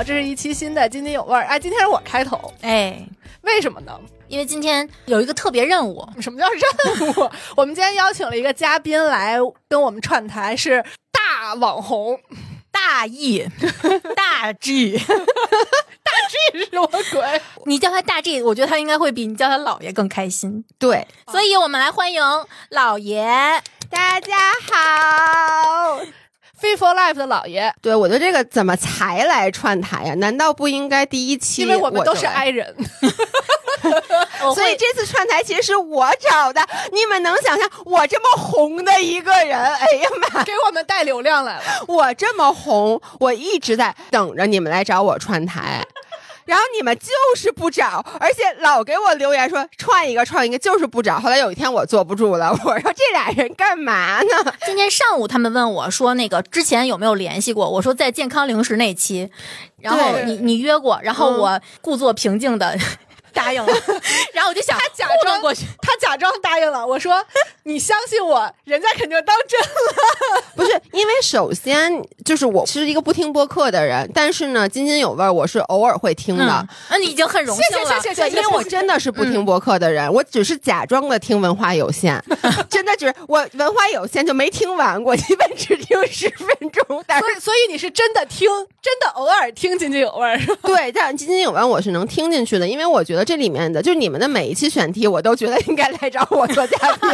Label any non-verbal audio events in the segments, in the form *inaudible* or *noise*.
好，这是一期新的津津有味儿。哎，今天是我开头，哎，为什么呢？因为今天有一个特别任务，什么叫任务？*laughs* 我们今天邀请了一个嘉宾来跟我们串台，是大网红大 E *laughs* 大 G，*laughs* 大 G 是什么鬼？你叫他大 G，我觉得他应该会比你叫他姥爷更开心。对，所以我们来欢迎姥爷。大家好。Fit for Life 的老爷，对我觉得这个怎么才来串台呀、难道不应该第一期因为我们都是 I 人，*laughs* 所以这次串台其实是我找的。你们能想象我这么红的一个人？哎呀妈！给我们带流量来了。我这么红，我一直在等着你们来找我串台。然后你们就是不找，而且老给我留言说串一个串一个，就是不找。后来有一天我坐不住了，我说这俩人干嘛呢？*laughs* 今天上午他们问我说，那个之前有没有联系过？我说在健康零食那期，然后你你约过，然后嗯我故作平静的答应了，*laughs* 然后我就想他假装过去。他假装答应了。我说 *laughs* 你相信我，人家肯定当真了。*laughs* 不是，因为首先就是我是一个不听播客的人，但是呢，津津有味儿我是偶尔会听的嗯。，那你已经很荣幸了。对，谢谢谢谢因为我真的是不听播客的人，我只是假装的听文化有限，真的只是我文化有限就没听完过，基本只听十分钟。但是所以所以你是真的听，真的偶尔听津津有味儿是吧？对，但津津有味我是能听进去的，因为我觉得这里面的就是你们的每一期选题，我都觉得应该来找我做嘉宾。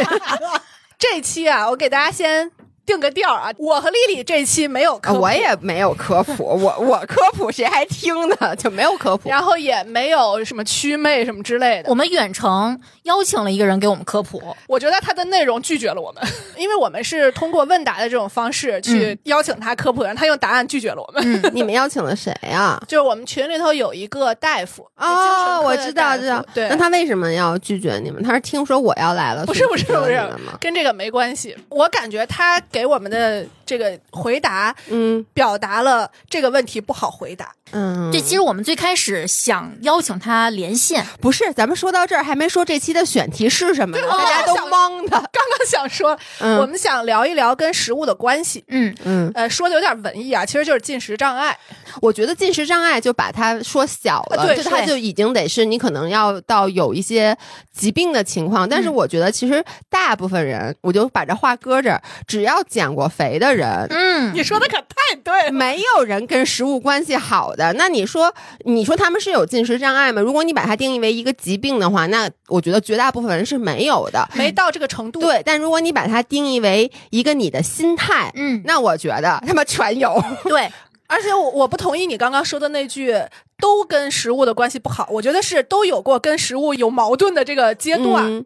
*laughs* 这期啊，我给大家先定个调啊。我和丽丽这期没有科普，我也没有科普，*laughs* 我我科普谁还听呢？就没有科普。然后也没有什么祛魅什么之类的。我们远程邀请了一个人给我们科普，我觉得他的内容拒绝了我们，*laughs* 因为我们是通过问答的这种方式去邀请他科普，然后他用答案拒绝了我们。嗯，你们邀请了谁呀、*laughs* 就是我们群里头有一个大夫哦，我知道，知道。对那，他为什么要拒绝你们？他是听说我要来了，不是不是不是？跟这个没关系。我感觉他给给我们的这个回答嗯表达了这个问题不好回答。嗯，这其实我们最开始想邀请他连线，不是。咱们说到这儿，还没说这期的选题是什么呢？大家都懵的。*laughs* 刚刚想说，嗯我们想聊一聊跟食物的关系。嗯，嗯，呃，说的有点文艺啊，其实就是进食障碍。我觉得进食障碍就把它说小了，对就它就已经得是你可能要到有一些疾病的情况。但是嗯我觉得其实大部分人，我就把这话搁这儿，只要减过肥的人，嗯，你说的可太对了。没有人跟食物关系好的。那你说，你说他们是有进食障碍吗？如果你把它定义为一个疾病的话，那我觉得绝大部分人是没有的。没到这个程度，对，但如果你把它定义为一个你的心态，嗯，那我觉得他妈全有。对，*laughs* 而且我我不同意你刚刚说的那句都跟食物的关系不好，我觉得是都有过跟食物有矛盾的这个阶段。嗯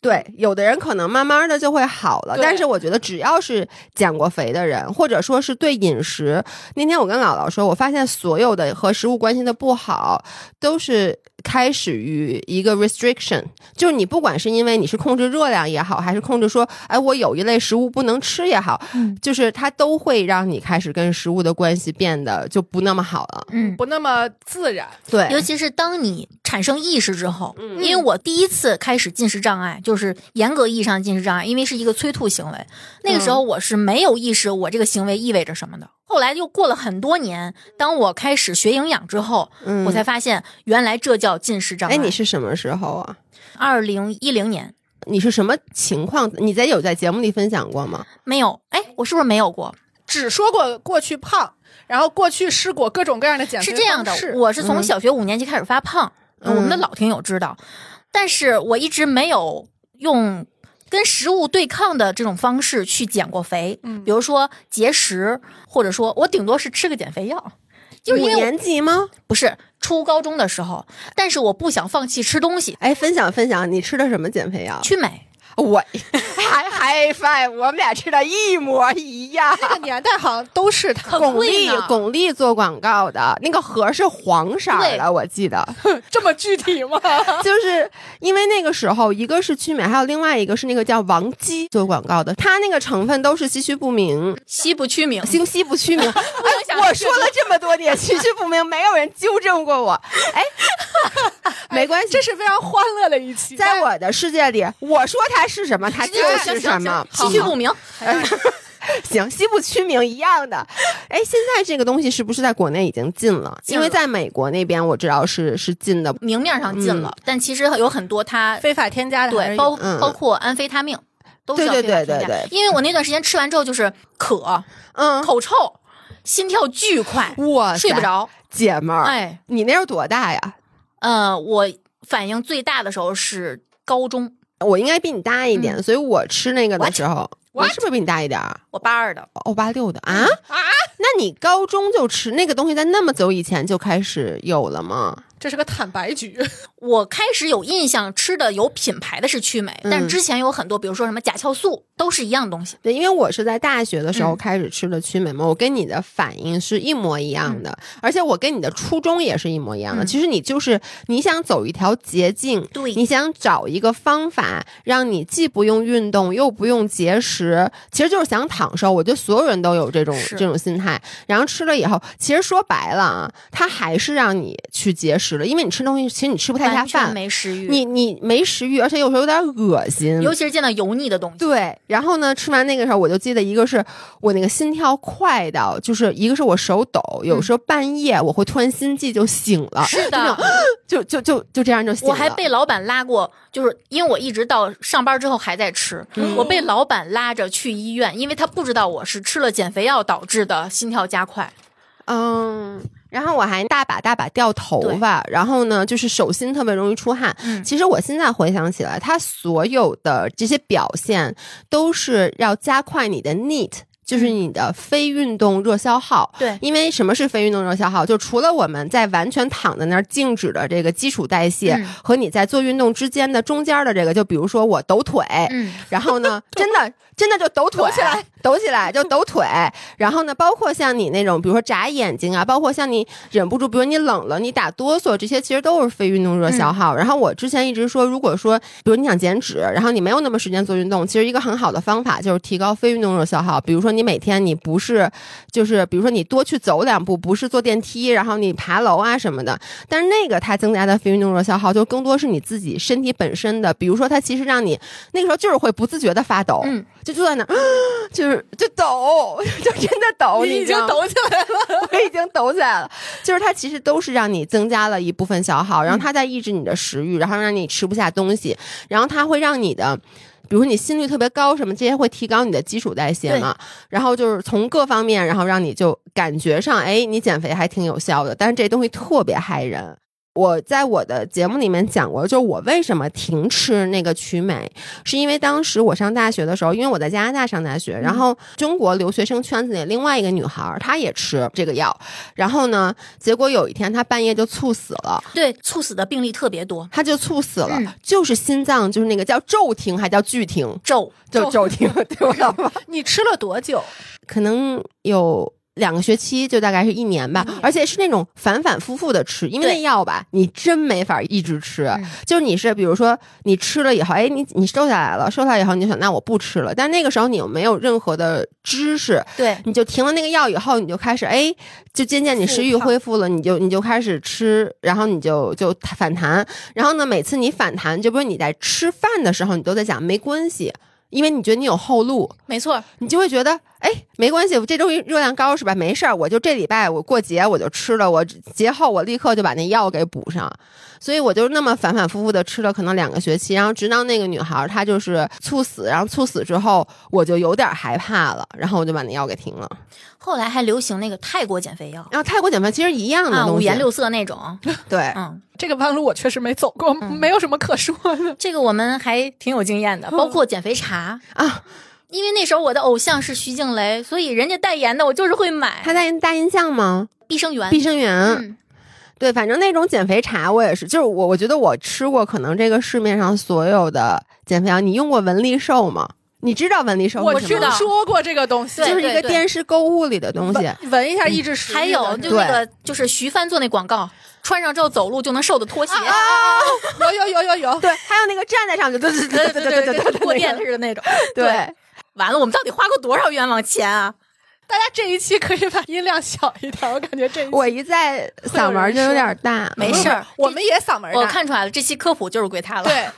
对，有的人可能慢慢的就会好了，但是我觉得只要是减过肥的人，或者说是对饮食，那天我跟姥姥说，我发现所有的和食物关系的不好，都是开始于一个 restriction，就是你不管是因为你是控制热量也好，还是控制说，哎，我有一类食物不能吃也好，嗯。就是它都会让你开始跟食物的关系变得就不那么好了。嗯，不那么自然，对，尤其是当你产生意识之后，嗯。因为我第一次开始进食障碍，就是严格意义上进食障碍，因为是一个催吐行为，那个时候我是没有意识我这个行为意味着什么的。后来又过了很多年，当我开始学营养之后，嗯我才发现原来这叫进食障碍。哎，你是什么时候啊？二零一零年你是什么情况？你在有在节目里分享过吗？没有？哎，我是不是没有过？只说过过去胖，然后过去试过各种各样的减肥是这样的，我是从嗯小学五年级开始发胖，嗯我们的老听友知道，但是我一直没有用跟食物对抗的这种方式去减过肥，嗯比如说节食，或者说我顶多是吃个减肥药，就是年级吗？不是初高中的时候，但是我不想放弃吃东西，哎，分享分享，你吃的什么减肥药？曲美。我还还饭，我们俩吃的一模一样。那个年代好像都是他，巩俐，巩俐做广告的那个盒是黄色的，我记得，*laughs* 这么具体吗？*laughs* 就是因为那个时候，一个是曲美，还有另外一个是那个叫王姬做广告的，他那个成分都是唏嘘不明，西不曲名，*laughs* 星西不曲名。哎我说了这么多年唏嘘不明，没有人纠正过我。哎，没关系，这是非常欢乐的一期，在我的世界里，我说它是什么，它就是什么。西区不明。*laughs* 行，西部区名一样的。*laughs* 哎，现在这个东西是不是在国内已经禁了？禁了因为在美国那边我知道是是禁的。明面上禁了，但其实有很多它非法添加的对包嗯包括安非他命。都是要对对对对对因为我那段时间吃完之后就是渴、嗯，口臭、心跳巨快，哇，睡不，着。姐们儿，哎，你那时候多大呀？呃，我反应最大的时候是高中，我应该比你大一点，所以我吃那个的？时候，我？是不是比你大一点？我八二的，哦，八六的啊啊！那你高中就吃那个东西，在那么久以前就开始有了吗？这是个坦白局。*laughs* 我开始有印象吃的有品牌的是曲美，但嗯之前有很多，比如说什么甲壳素，都是一样东西。对，因为我是在大学的时候嗯开始吃的曲美嘛，我跟你的反应是一模一样的，而且我跟你的初衷也是一模一样的。嗯其实你就是你想走一条捷径，对你想找一个方法，让你既不用运动又不用节食，其实就是想躺瘦。我觉得所有人都有这种这种心态。然后吃了以后，其实说白了啊，它还是让你去节食了，因为你吃东西其实你吃不太下饭，没食欲，你你没食欲，而且有时候有点恶心，尤其是见到油腻的东西，对，然后呢，吃完那个时候，我就记得一个是我那个心跳快到，就是一个是我手抖，有时候半夜我会突然心悸就醒了，是的，*laughs* 就就就就这样就醒了。我还被老板拉过，就是因为我一直到上班之后还在吃，嗯我被老板拉着去医院，因为他不知道我是吃了减肥药导致的心跳加快。嗯，然后我还大把大把掉头发，然后呢，就是手心特别容易出汗。嗯其实我现在回想起来，它所有的这些表现都是要加快你的 NEAT。就是你的非运动热消耗，对因为什么是非运动热消耗？就除了我们在完全躺在那儿静止的这个基础代谢，嗯和你在做运动之间的中间的这个，就比如说我抖腿，嗯，然后呢，*laughs* 真的真的就抖腿，抖起来，抖起来就抖腿。然后呢，包括像你那种，比如说眨眼睛啊，包括像你忍不住，比如你冷了，你打哆嗦，这些其实都是非运动热消耗。然后我之前一直说，如果说，比如你想减脂，然后你没有那么时间做运动，其实一个很好的方法就是提高非运动热消耗。比如说你每天你不是，就是比如说你多去走两步，不是坐电梯，然后你爬楼啊什么的。但是那个它增加的非运动热消耗，就更多是你自己身体本身的，比如说它其实让你那个时候就是会不自觉的发抖，嗯，就坐在那儿，*gasps* 就是就抖，就真的抖，你已经抖起来了。我已经抖起来了。就是它其实都是让你增加了一部分消耗，然后它在抑制你的食欲，然后让你吃不下东西，然后它会让你的。比如说你心率特别高，什么这些会提高你的基础代谢嘛？然后就是从各方面，然后让你就感觉上，哎，你减肥还挺有效的。但是这东西特别害人。我在我的节目里面讲过，就是我为什么停吃那个曲美，是因为当时我上大学的时候，因为我在加拿大上大学，然后中国留学生圈子里另外一个女孩儿，她也吃这个药，然后呢，结果有一天她半夜就猝死了。对，猝死的病例特别多，她就猝死了，嗯就是心脏，就是那个叫骤停，还叫剧停，骤就骤停，*laughs* 对我老妈 *laughs* 你吃了多久？可能有两个学期，就大概是一年吧，而且是那种反反复复的吃，因为那药吧，你真没法一直吃。嗯就是你是比如说你吃了以后，哎，你你瘦下来了，瘦下来以后你就想那我不吃了，但那个时候你又没有任何的知识，对，你就停了那个药以后，你就开始哎，就渐渐你食欲恢复了，你就你就开始吃，然后你就就反弹，然后呢，每次你反弹，就比如你在吃饭的时候，你都在想没关系。因为你觉得你有后路，没错，你就会觉得，哎，没关系，我这东西热量高是吧？没事儿，我就这礼拜我过节我就吃了，我节后我立刻就把那药给补上，所以我就那么反反复复的吃了可能两个学期，然后直到那个女孩儿她就是猝死，然后猝死之后我就有点害怕了，然后我就把那药给停了。后来还流行那个泰国减肥药然后泰国减肥其实一样的啊，东西，五颜六色那种，*laughs* 对，嗯，这个弯路我确实没走过，没有什么可说的。这个我们还挺有经验的，包括减肥茶啊。因为那时候我的偶像是徐静蕾，所以人家代言的我就是会买。他代言大印象吗？碧生源，碧生源，嗯，对，反正那种减肥茶我也是，就是我我觉得我吃过可能这个市面上所有的减肥药，你用过文丽瘦吗？你知道文丽瘦我听是什么吗？说过这个东西，就是一个电视购物里的东西。闻闻一下抑制食欲。还有就那个就是徐帆做那广告，穿上之后走路就能瘦的拖鞋，啊有有有有有，对，还有那个站在上去，对对对对对对对，对对，过电似的那种。对，完了，我们到底花过多少冤枉钱啊？大家这一期可以把音量小一点，我感觉这一期我一在嗓门就有点大，没事儿，我们也嗓门大，我看出来了，这期科普就是归他了。对，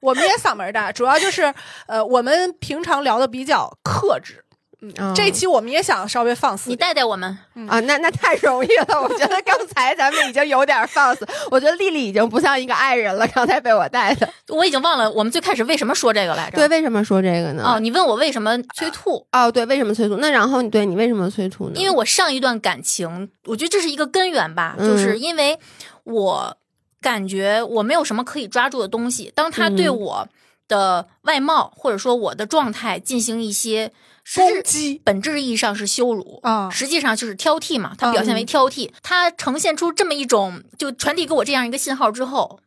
我们也嗓门大，主要就是呃，我们平常聊的比较克制，嗯这一期我们也想稍微放肆你，带带我们，啊，那那太容易了。我觉得刚才咱们已经有点放肆，我觉得丽丽已经不像一个爱人了。刚才被我带的，我已经忘了我们最开始为什么说这个来着。对，为什么说这个呢？哦，你问我为什么催吐？哦，对，为什么催吐？那然后你对你为什么催吐呢？因为我上一段感情，我觉得这是一个根源吧，嗯就是因为我感觉我没有什么可以抓住的东西，当他对嗯我的外貌或者说我的状态进行一些攻击。本质意义上是羞辱啊实际上就是挑剔嘛，它表现为挑剔，他呈现出这么一种，就传递给我这样一个信号之后，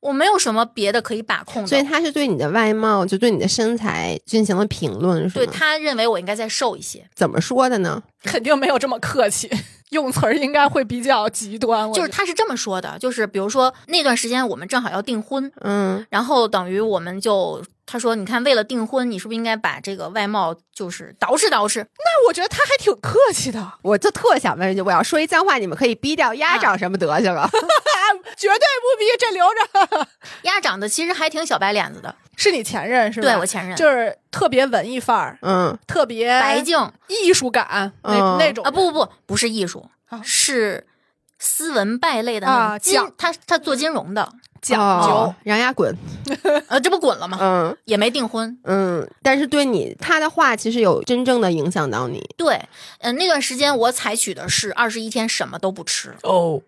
我没有什么别的可以把控的，所以他是对你的外貌，就对你的身材进行了评论，是吗？对他认为我应该再瘦一些，怎么说的呢？*laughs* 肯定没有这么客气，*laughs* 用词儿应该会比较极端。就是他是这么说的，就是比如说那段时间我们正好要订婚，嗯，然后等于我们就他说，你看为了订婚，你是不是应该把这个外貌就是捯饬捯饬？那我觉得他还挺客气的，*laughs* 我就特想问一句，我要说一脏话，你们可以逼掉鸭长什么德行啊？绝对不逼，这留着。鸭长得其实还挺小白脸子的，是你前任是吧？对我前任就是特别文艺范儿，嗯，特别白净艺术感那、嗯那种啊，不不不，不是艺术啊，是斯文败类的那种金，啊讲他他做金融的，讲哦究。让鸭滚。*laughs* 呃，这不滚了吗？嗯也没订婚。嗯，但是对你他的话，其实有真正的影响到你。对，嗯、那段时间我采取的是二十一天什么都不吃，哦，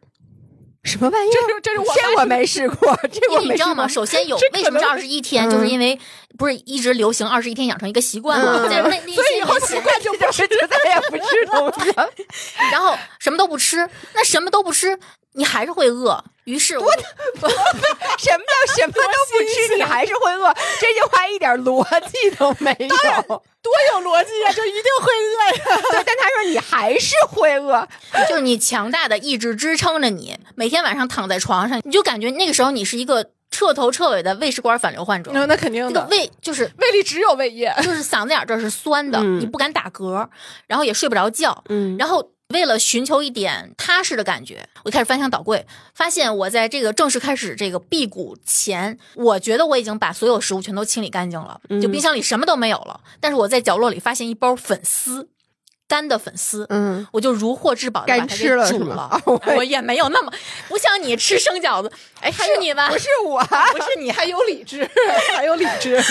什么玩意儿？这是这是我这我没试过，*laughs* 这因我没试过为你知道吗？。首先有为什么是能二十一天，嗯就是因为不是一直流行二十一天养成一个习惯吗？那那所以以后习惯就不就是就再也不吃东西了。*laughs* *laughs* 然后什么都不吃，那什么都不吃，你还是会饿。于是我就什么饿？这句话一点逻辑都没有。多有逻辑啊、就一定会饿呀。*laughs* 对，但他说你还是会饿。就是你强大的意志支撑着你，每天晚上躺在床上，你就感觉那个时候你是一个彻头彻尾的胃食管反流患者。那那肯定这个的，胃就是胃里只有胃液。就是嗓子眼这是酸的，嗯你不敢打嗝，然后也睡不着觉，嗯然后为了寻求一点踏实的感觉，我就开始翻箱倒柜，发现我在这个正式开始这个辟谷前，我觉得我已经把所有食物全都清理干净了，嗯就冰箱里什么都没有了。但是我在角落里发现一包粉丝，干的粉丝。嗯，我就如获至宝的把它给干吃了煮了 *laughs* 我也没有那么不像你吃生饺子，哎，是你吧？不是我，不是你还有理智，还有理智。*laughs*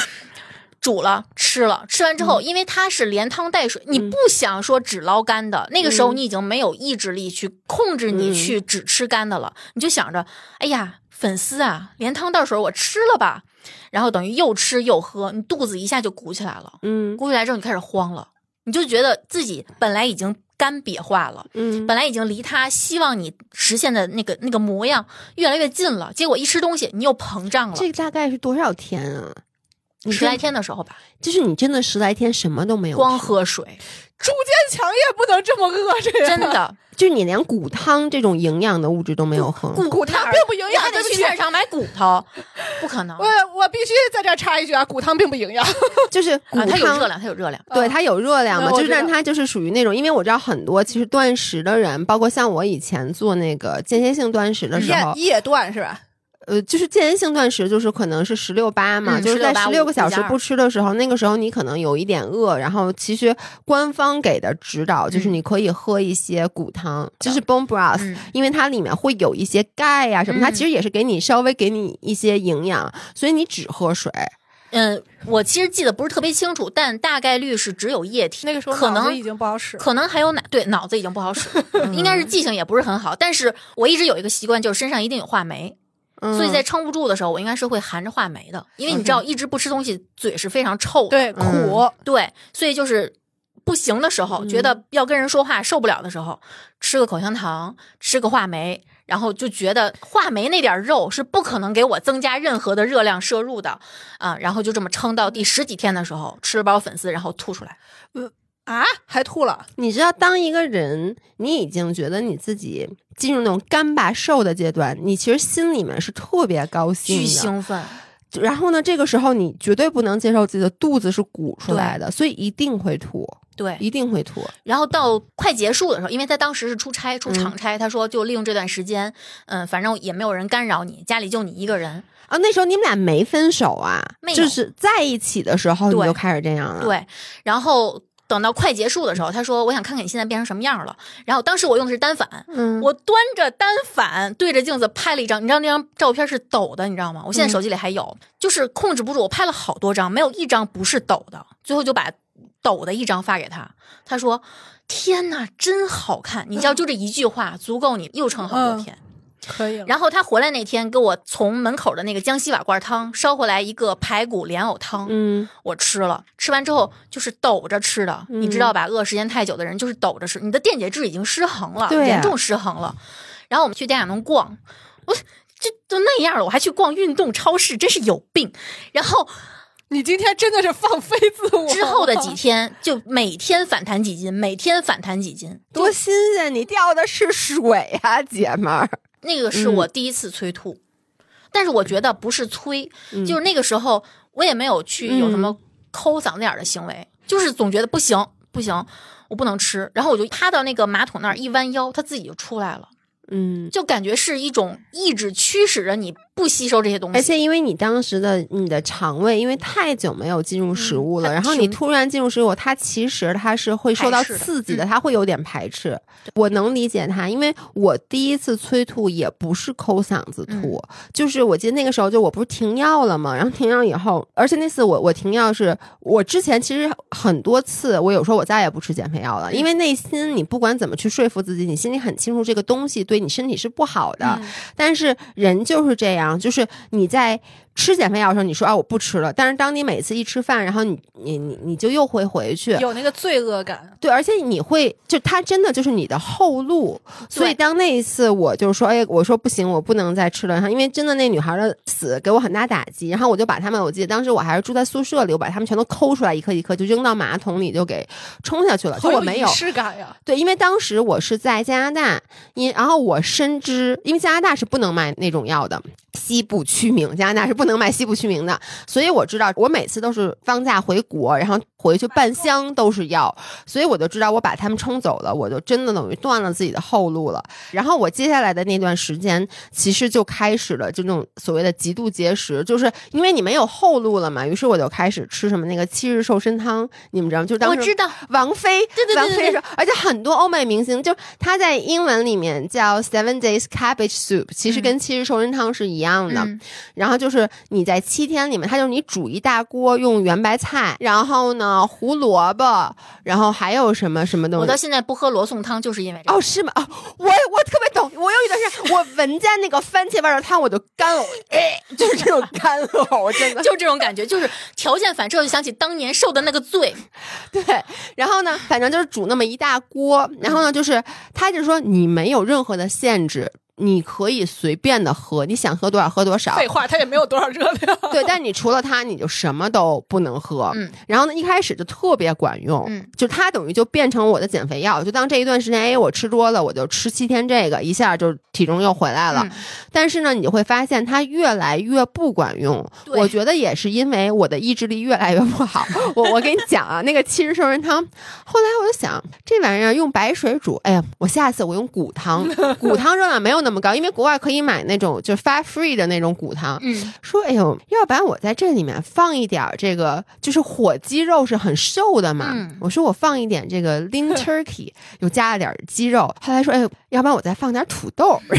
煮了吃了，吃完之后，因为它是连汤带水，你不想说只捞干的，那个时候你已经没有意志力去控制你去只吃干的了，你就想着，哎呀，粉丝啊，连汤带水我吃了吧，然后等于又吃又喝，你肚子一下就鼓起来了，嗯。鼓起来之后你开始慌了，你就觉得自己本来已经干瘪化了。嗯，本来已经离他希望你实现的那个那个模样越来越近了，结果一吃东西你又膨胀了。这大概是多少天啊？你十来，天的时候吧，就是你真的十来天什么都没有，光喝水，朱坚强也不能这么饿着呀，真的。就是你连骨汤这种营养的物质都没有喝。骨汤并不营养你去菜市场买骨头，*laughs* 不可能。我我必须在这儿插一句啊，骨汤并不营养。*laughs* 就是骨啊，它有汤热量，它有热量。对，它有热量嘛，就是它就是属于那种，因为我知道很多其实断食的人，包括像我以前做那个间歇性断食的时候，夜夜断是吧？呃，就是间歇性断食，就是可能是十六八嘛，嗯就是在16十六个小时5加2不吃的时候，那个时候你可能有一点饿，然后其实官方给的指导就是嗯你可以喝一些骨汤，就是 bone broth，、嗯因为它里面会有一些钙呀、什么，它嗯其实也是给你稍微给你一些营养，所以你只喝水。嗯，我其实记得不是特别清楚，但大概率是只有液体。那个时候可能脑子已经不好使。可能还有奶，对，脑子已经不好使，*laughs* 应该是记性也不是很好。但是我一直有一个习惯，就是身上一定有话梅，嗯、所以在撑不住的时候，我应该是会含着话梅的，因为你知道，一直不吃东西，嘴是非常臭的。对。苦，对，所以就是不行的时候，觉得要跟人说话受不了的时候，吃个口香糖，吃个话梅，然后就觉得话梅那点肉是不可能给我增加任何的热量摄入的。啊，然后就这么撑到第十几天的时候，吃了包粉丝，然后吐出来。啊，还吐了。你知道，当一个人你已经觉得你自己进入那种干巴瘦的阶段，你其实心里面是特别高兴巨。兴奋，然后呢，这个时候你绝对不能接受自己的肚子是鼓出来的，所以一定会吐，对。一定会吐。然后到快结束的时候，因为他当时是出差出嗯长差，他说就利用这段时间，嗯，反正也没有人干扰你，家里就你一个人，啊，那时候你们俩没分手啊就是在一起的时候你就开始这样了。，对，然后等到快结束的时候，他说：“我想看看你现在变成什么样了。”然后当时我用的是单反，嗯我端着单反对着镜子拍了一张，你知道那张照片是抖的，你知道吗？我现在手机里还有，就是控制不住，我拍了好多张，没有一张不是抖的，最后就把抖的一张发给他，他说：“天呐，真好看！”你知道，就这一句话足够你又撑好多天。可以了。然后他回来那天，给我从门口的那个江西瓦罐汤捎回来一个排骨莲藕汤，嗯我吃了，吃完之后就是抖着吃的，你知道吧？饿时间太久的人就是抖着吃，你的电解质已经失衡了，严重失衡了。然后我们去电影能逛，我这都那样了，我还去逛运动超市，真是有病。然后你今天真的是放飞自我。之后的几天，就每天反弹几斤，每天反弹几斤。多新鲜！你掉的是水呀、姐们儿。那个是我第一次催吐，但是我觉得不是催，嗯。就是那个时候我也没有去有什么抠嗓子眼儿的行为，就是总觉得不行不行，我不能吃，然后我就趴到那个马桶那儿一弯腰，它自己就出来了，嗯，就感觉是一种意志驱使着你不吸收这些东西，而且因为你当时的你的肠胃因为太久没有进入食物了，它然后你突然进入食物，它其实它是会受到刺激的，嗯。它会有点排斥。我能理解它，因为我第一次催吐也不是抠嗓子吐，就是我记得那个时候就我不是停药了嘛，*laughs* 然后停药以后，而且那次我我停药是我之前其实很多次，我有时候我再也不吃减肥药了，因为内心你不管怎么去说服自己，你心里很清楚这个东西对你身体是不好的，嗯。但是人就是这样，就是你在吃减肥药的时候，你说啊我不吃了，但是当你每次一吃饭，然后你你你你就又会回去，有那个罪恶感。对，而且你会就它真的就是你的后路，所以当那一次我就说，哎，我说不行，我不能再吃了，然后因为真的那女孩的死给我很大打击，然后我就把他们，我记得当时我还是住在宿舍里，我把他们全都抠出来一颗一颗，就扔到马桶里就给冲下去了，就我没有仪。式感呀。对，因为当时我是在加拿大，因然后我深知，因为加拿大是不能卖那种药的，西部区名，加拿大是不能卖西部曲名的，所以我知道，我每次都是放假回国，然后回去半箱都是药，所以我就知道我把他们冲走了，我就真的等于断了自己的后路了。然后我接下来的那段时间，其实就开始了这种所谓的极度节食，就是因为你没有后路了嘛，于是我就开始吃什么那个七日瘦身汤，你们知道吗？就当时我知道，王菲，对对对对对王菲说，而且很多欧美明星，就她在英文里面叫 Seven Days Cabbage Soup，其实跟七日瘦身汤是一样的。嗯然后就是你在七天里面，它就是你煮一大锅，用圆白菜，然后呢胡萝卜，然后还有什么什么东西我到。现在不喝罗宋汤就是因为这个。哦，是吗？哦，我我特别懂。我有一段时间，我闻见那个番茄味儿的汤，我就干呕，哎，*laughs* 就是这种干呕，真的。就是这种感觉，就是条件反射，就想起当年受的那个罪。*laughs* 对，然后呢，反正就是煮那么一大锅，然后呢，就是他就说你没有任何的限制，你可以随便的喝，你想喝多少喝多少。废话，它也没有多少热量。对，但你除了它，你就什么都不能喝。嗯，然后呢，一开始就特别管用，嗯，就它等于就变成我的减肥药。就当这一段时间，哎，我吃多了，我就吃七天这个，一下就体重又回来了。嗯但是呢，你会发现它越来越不管用。我觉得也是因为我的意志力越来越不好。*laughs* 我我跟你讲啊，那个七日瘦人汤，后来我就想这玩意儿用白水煮，哎呀，我下次我用骨汤，*laughs* 骨汤热量没有那么高，因为国外可以买那种就 fat free 的那种骨汤。嗯，说，哎呦，要不然我在这里面放一点儿这个，就是火鸡肉是很瘦的嘛。嗯我说我放一点这个 lean *laughs* turkey，又加了点儿鸡肉。后来说，哎呦，要不然我再放点土豆，*laughs*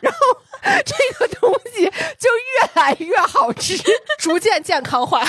然后这个东西就越来越好吃，逐渐健康化。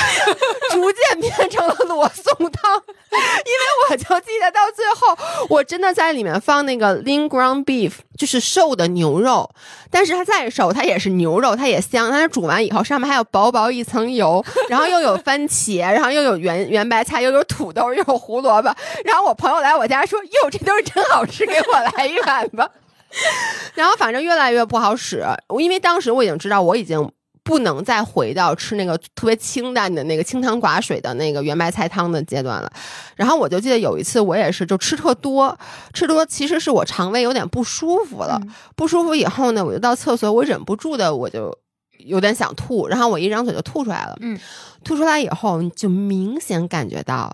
逐渐变成了罗宋汤。因为我就记得到最后，我真的在里面放那个 lean ground beef，就是瘦的牛肉，但是它再瘦，它也是牛肉，它也香。但是煮完以后，上面还有薄薄一层油，然后又有番茄，然后又有圆圆白菜，又有土豆，又有胡萝卜。然后我朋友来我家说：“哟，这都是真好吃，给我来一碗吧。” *laughs* 然后反正越来越不好使，我因为当时我已经知道我已经不能再回到吃那个特别清淡的那个清汤寡水的那个圆白菜汤的阶段了。然后我就记得有一次我也是就吃特多，吃多其实是我肠胃有点不舒服了，不舒服以后呢，我就到厕所，我忍不住的我就。有点想吐，然后我一张嘴就吐出来了。嗯，吐出来以后，你就明显感觉到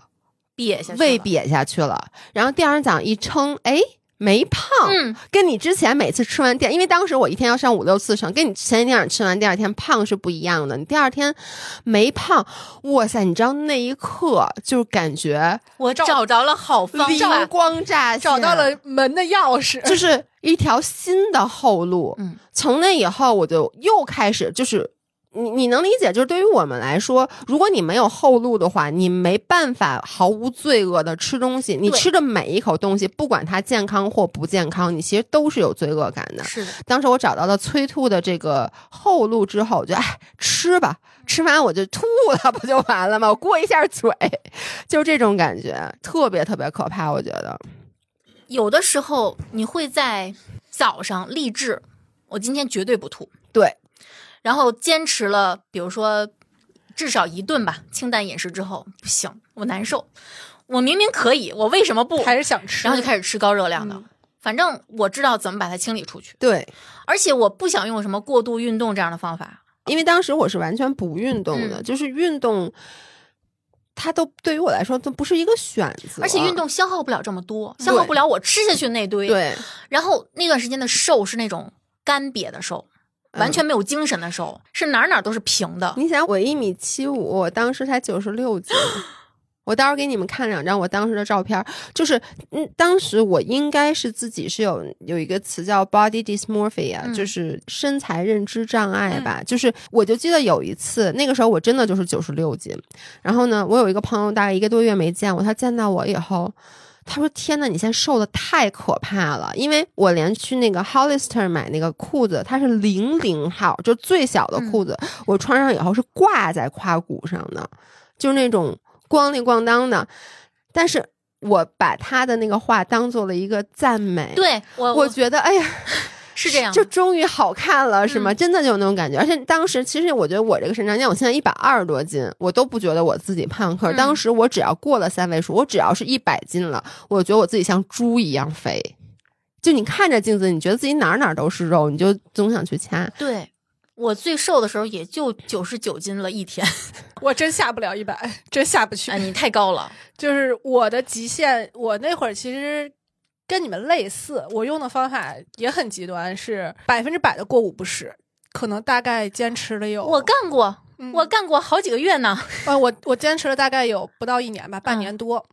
瘪下胃瘪下去了。然后第二天早上一称，哎，没胖，嗯，跟你之前每次吃完第，因为当时我一天要上五六次秤，跟你前一天晚上吃完第二天胖是不一样的。你第二天没胖，哇塞，你知道那一刻就感觉我找着了好方灵法。光乍现，找到了门的钥匙，就是一条新的后路。嗯，从那以后我就又开始就是。你你能理解，就是对于我们来说，如果你没有后路的话，你没办法毫无罪恶的吃东西。你吃的每一口东西，不管它健康或不健康，你其实都是有罪恶感的。是的，当时我找到了催吐的这个后路之后，我就哎吃吧，吃完我就吐了，不就完了吗？我过一下嘴，就是这种感觉，特别特别可怕，我觉得。有的时候你会在早上励志，我今天绝对不吐，对，然后坚持了，比如说至少一顿吧，清淡饮食之后，不行，我难受。我明明可以，我为什么不？还是想吃，然后就开始吃高热量的。嗯反正我知道怎么把它清理出去，对，而且我不想用什么过度运动这样的方法。因为当时我是完全不运动的，嗯就是运动，它都对于我来说都不是一个选择，而且运动消耗不了这么多，消耗不了我吃下去那堆。，对，然后那段时间的瘦是那种干瘪的瘦，完全没有精神的时候，是哪儿哪儿都是平的。你想我一米七五，我当时才九十六斤。我到时候给你们看两张我当时的照片儿，就是嗯，当时我应该是自己是有有一个词叫 body dysmorphia，、嗯就是身材认知障碍吧。就是我就记得有一次，那个时候我真的就是九十六斤，然后呢，我有一个朋友大概一个多月没见我，他见到我以后。他说：“天呐，你现在瘦的太可怕了！因为我连去那个 Hollister 买那个裤子，它是零零号，就最小的裤子，我穿上以后是挂在胯骨上的，就是那种咣里咣当的。但是我把他的那个话当做了一个赞美，对我，我觉得哎呀，*laughs* 是这样就终于好看了，是吗？嗯真的就有那种感觉。而且当时其实我觉得我这个身长，像我现在一百二十多斤，我都不觉得我自己胖。可是嗯当时我只要过了三位数，我只要是一百斤了，我觉得我自己像猪一样肥。就你看着镜子，你觉得自己哪儿哪儿都是肉，你就总想去掐。对我最瘦的时候也就九十九斤了一天，*laughs* 我真下不了一百，真下不去哎，。你太高了。就是我的极限，我那会儿其实跟你们类似，我用的方法也很极端，是百分之百的过午不食，可能大概坚持了有我干过，嗯我干过好几个月呢。呃 *laughs* 我我坚持了大概有不到一年吧，半年多。